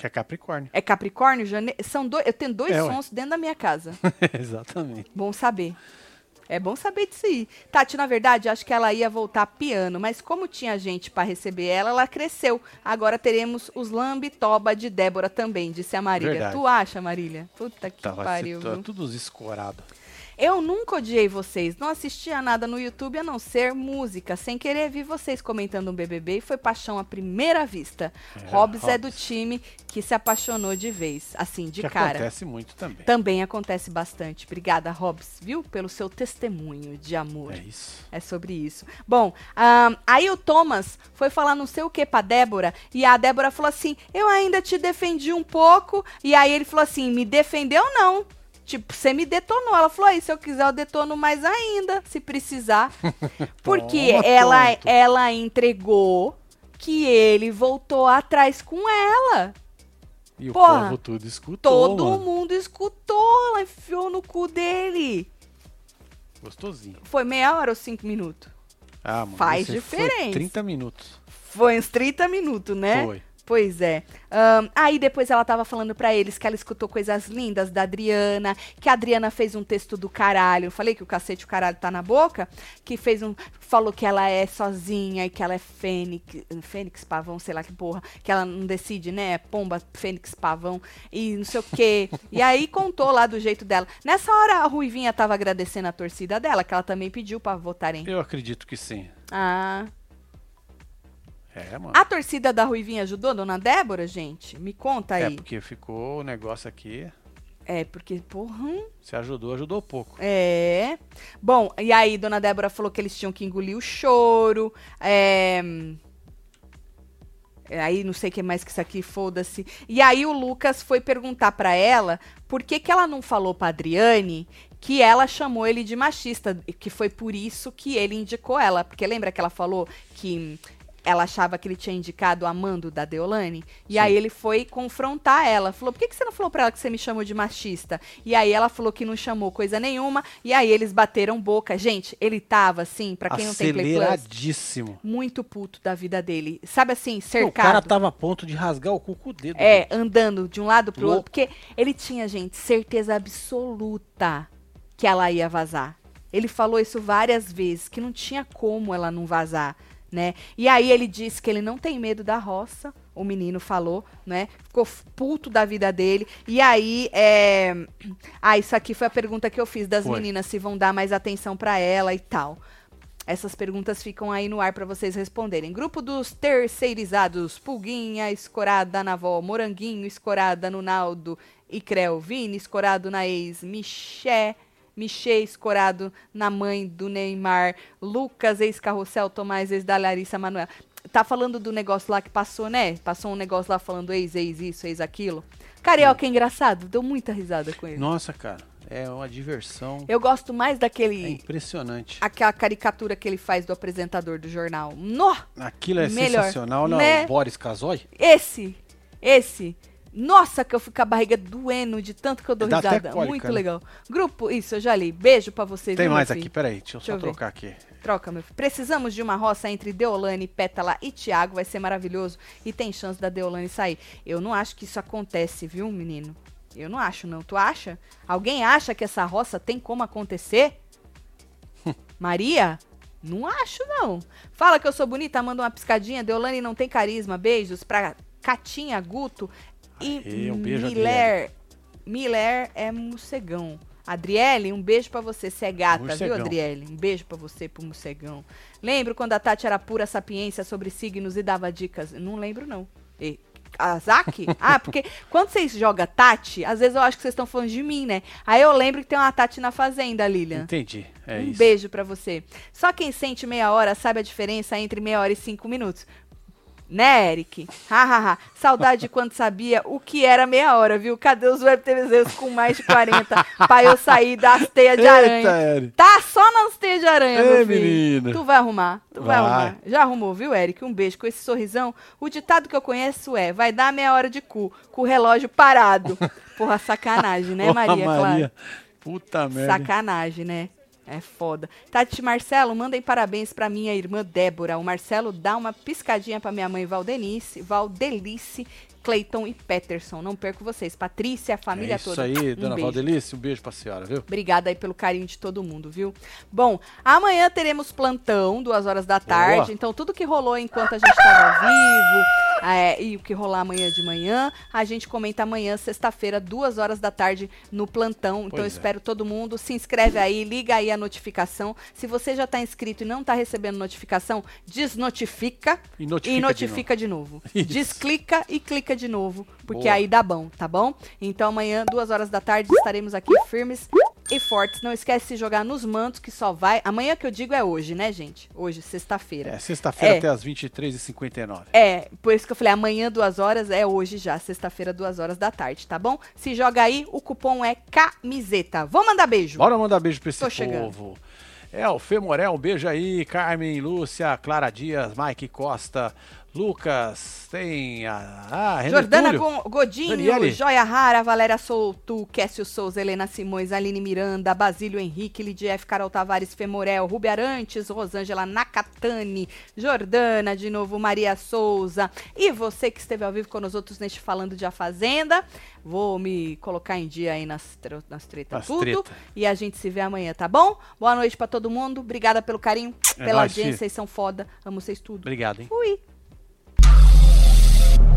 Que é Capricórnio. É Capricórnio, janeiro. São dois. Eu tenho dois É, ué. sons dentro da minha casa. *laughs* Exatamente. Bom saber. É bom saber disso aí. Tati, na verdade, acho que ela ia voltar piano, mas como tinha gente pra receber ela, ela cresceu. Agora teremos os Lambitoba de Débora também, disse a Marília. Verdade. Tu acha, Marília? Puta que Tava pariu. viu? tudo escorado. Eu nunca odiei vocês, não assistia nada no YouTube a não ser música. Sem querer vi vocês comentando um BBB e foi paixão à primeira vista. É, Hobbs é do time que se apaixonou de vez, assim, de que cara. acontece muito também. Também acontece bastante. Obrigada, Hobbs, viu? Pelo seu testemunho de amor. É isso. É sobre isso. Bom, ahn, aí o Thomas foi falar não sei o que pra Débora, e a Débora falou assim: Eu ainda te defendi um pouco. E aí ele falou assim: Me defendeu não. Tipo, você me detonou. Ela falou, aí, se eu quiser, eu detono mais ainda, se precisar. *laughs* Porque Toma, ela, tonto. ela entregou que ele voltou atrás com ela. E o Porra, povo tudo escutou, Todo mano. mundo escutou, ela enfiou no cu dele. Gostosinho. Foi meia hora ou cinco minutos? Ah, mano. Faz esse foi diferença. 30 minutos. Foi uns 30 minutos, né? Foi. Pois é. Ahn, aí depois ela tava falando pra eles que ela escutou coisas lindas da Adriana, que a Adriana fez um texto do caralho. Eu falei que o cacete o caralho tá na boca, que fez um falou que ela é sozinha e que ela é fênix, fênix pavão, sei lá que porra, que ela não decide, né? Pomba, fênix pavão e não sei o quê. e aí contou lá do jeito dela. Nessa hora a Ruivinha tava agradecendo a torcida dela, que ela também pediu pra votarem. Eu acredito que sim. Ah, É, mano. a torcida da Ruivinha ajudou, dona Débora, gente? Me conta aí. É, porque ficou o negócio aqui. É, porque, porra. hum, Se ajudou, ajudou pouco. É. Bom, e aí, dona Débora falou que eles tinham que engolir o choro. É. é, Aí não sei o que mais que isso aqui, foda-se. E aí o Lucas foi perguntar pra ela por que, que ela não falou pra Adriane que ela chamou ele de machista, que foi por isso que ele indicou ela. Porque lembra que ela falou que ela achava que ele tinha indicado o Amando da Deolane? E Sim. aí ele foi confrontar ela. Falou, por que, que você não falou pra ela que você me chamou de machista? E aí ela falou que não chamou coisa nenhuma. E aí eles bateram boca. Gente, ele tava assim, pra quem não tem Play Plus, muito puto da vida dele. Sabe assim, O cercado. cara tava a ponto de rasgar o cu com o dedo. É, andando de um lado pro Louco. outro. Porque ele tinha, gente, certeza absoluta que ela ia vazar. Ele falou isso várias vezes, que não tinha como ela não vazar, né? E aí ele disse que ele não tem medo da roça, o menino falou, né? Ficou puto da vida dele. E aí, é... *clears throat* Ah, isso aqui foi a pergunta que eu fiz das Foi. meninas, se vão dar mais atenção pra ela e tal. Essas perguntas ficam aí no ar pra vocês responderem. Grupo dos terceirizados: Pulguinha, escorada na avó, Moranguinho, escorada no Naldo e Creu, Vini, escorado na ex, Miché, Michê, escorado na mãe do Neymar, Lucas, ex-carrossel, Tomás, ex da Larissa Manoela. Tá falando do negócio lá que passou, né? Passou um negócio lá falando ex, ex, isso, ex, aquilo. Carioca é engraçado, deu muita risada com ele. Nossa, cara. É uma diversão. Eu gosto mais É daquele. impressionante. Aquela caricatura que ele faz do apresentador do jornal. Nó! Aquilo é Melhor, sensacional, não? né? O Boris Casoy? Esse! Esse! Nossa, que eu fico com a barriga doendo de tanto que eu dou Dá risada. cólica, Muito né? legal. Grupo, isso, eu já li. Beijo pra vocês. Tem viu, mais aqui, peraí, deixa eu Deixa só eu trocar aqui. Troca, meu filho. Precisamos de uma roça entre Deolane, Pétala e Tiago. Vai ser maravilhoso. E tem chance da Deolane sair. Eu não acho que isso acontece, viu, menino? Eu não acho, não. Tu acha? Alguém acha que essa roça tem como acontecer? *laughs* Maria? Não acho, não. Fala que eu sou bonita, manda uma piscadinha. Deolane não tem carisma. Beijos pra Catinha, Guto e Aê, um beijo, Miller. Miller é morcegão. Adriele, um beijo pra você. Você é gata, viu. Adriele? Um beijo pra você, pro morcegão. Lembro quando a Tati era pura sapiência sobre signos e dava dicas? Não lembro, não. E, a Zaki? *laughs* ah, porque quando vocês jogam Tati, às vezes eu acho que vocês estão falando de mim, né? Aí eu lembro que tem uma Tati na fazenda, Lilian. Entendi. É um isso. beijo pra você. Só quem sente meia hora sabe a diferença entre meia hora e cinco minutos. Né, Eric? Hahaha. Saudade de quando sabia o que era meia hora, viu? Cadê os web TVZs com mais de 40 pra eu sair das teias de aranha? Eita, Eri. Tá só nas teias de aranha, Ei, meu filho. menina. Tu vai arrumar, tu vai. Vai. arrumar. Já arrumou, viu, Eric? Um beijo com esse sorrisão. O ditado que eu conheço é: vai dar meia hora de cu, com o relógio parado. *laughs* Porra, sacanagem, né, Porra, Maria? Claro. Maria. Puta merda. Sacanagem, né? É foda. Tati Marcelo, mandem parabéns pra minha irmã Débora. O Marcelo dá uma piscadinha pra minha mãe Valdenice, Valdelice, Cleiton e Peterson. Não perco vocês. Patrícia, a família é isso toda. aí, Um dona beijo. Valdelice. Um beijo pra senhora, viu? Obrigada aí pelo carinho de todo mundo, viu? Bom, amanhã teremos plantão, duas horas da tarde. Boa. Então, tudo que rolou enquanto a gente estava ao vivo é, e o que rolar amanhã de manhã, a gente comenta amanhã, sexta-feira, duas horas da tarde, no plantão. Então, eu é. espero todo mundo. Se inscreve aí, liga aí a notificação. Se você já está inscrito e não está recebendo notificação, desnotifica E notifica, e de notifica de novo. *laughs* Isso. Desclica e clica de novo, porque Boa. aí dá bom, tá bom? Então amanhã, duas horas da tarde, estaremos aqui firmes e fortes. Não esquece de se jogar nos mantos, que só vai. Amanhã que eu digo é hoje, né, gente? Hoje, sexta-feira. É, sexta-feira É. até as 23h59. É, por isso que eu falei, amanhã, duas horas, é hoje já, sexta-feira, duas horas da tarde, tá bom? Se joga aí, o cupom é camiseta. Vou mandar beijo. Bora mandar beijo pra esse Tô chegando. povo. É, o Fê Morel, um beijo aí. Carmen, Lúcia, Clara Dias, Mike Costa, Lucas, tem a. Ah, Jordana Túlio. Go- Godinho, Daniele. Joia Rara, Valéria Souto, Kécio Souza, Helena Simões, Aline Miranda, Basílio Henrique, Lidia F. Carol Tavares Femorel, Rubi Arantes, Rosângela Nakatani, Jordana, de novo, Maria Souza. E você que esteve ao vivo com nós outros neste Falando de A Fazenda. Vou me colocar em dia aí nas, nas tretas Nas tudo. treta. E a gente se vê amanhã, tá bom? Boa noite pra todo mundo. Obrigada pelo carinho, É pela nóis, audiência. Vocês são foda. Amo vocês tudo. Obrigado, hein? Fui.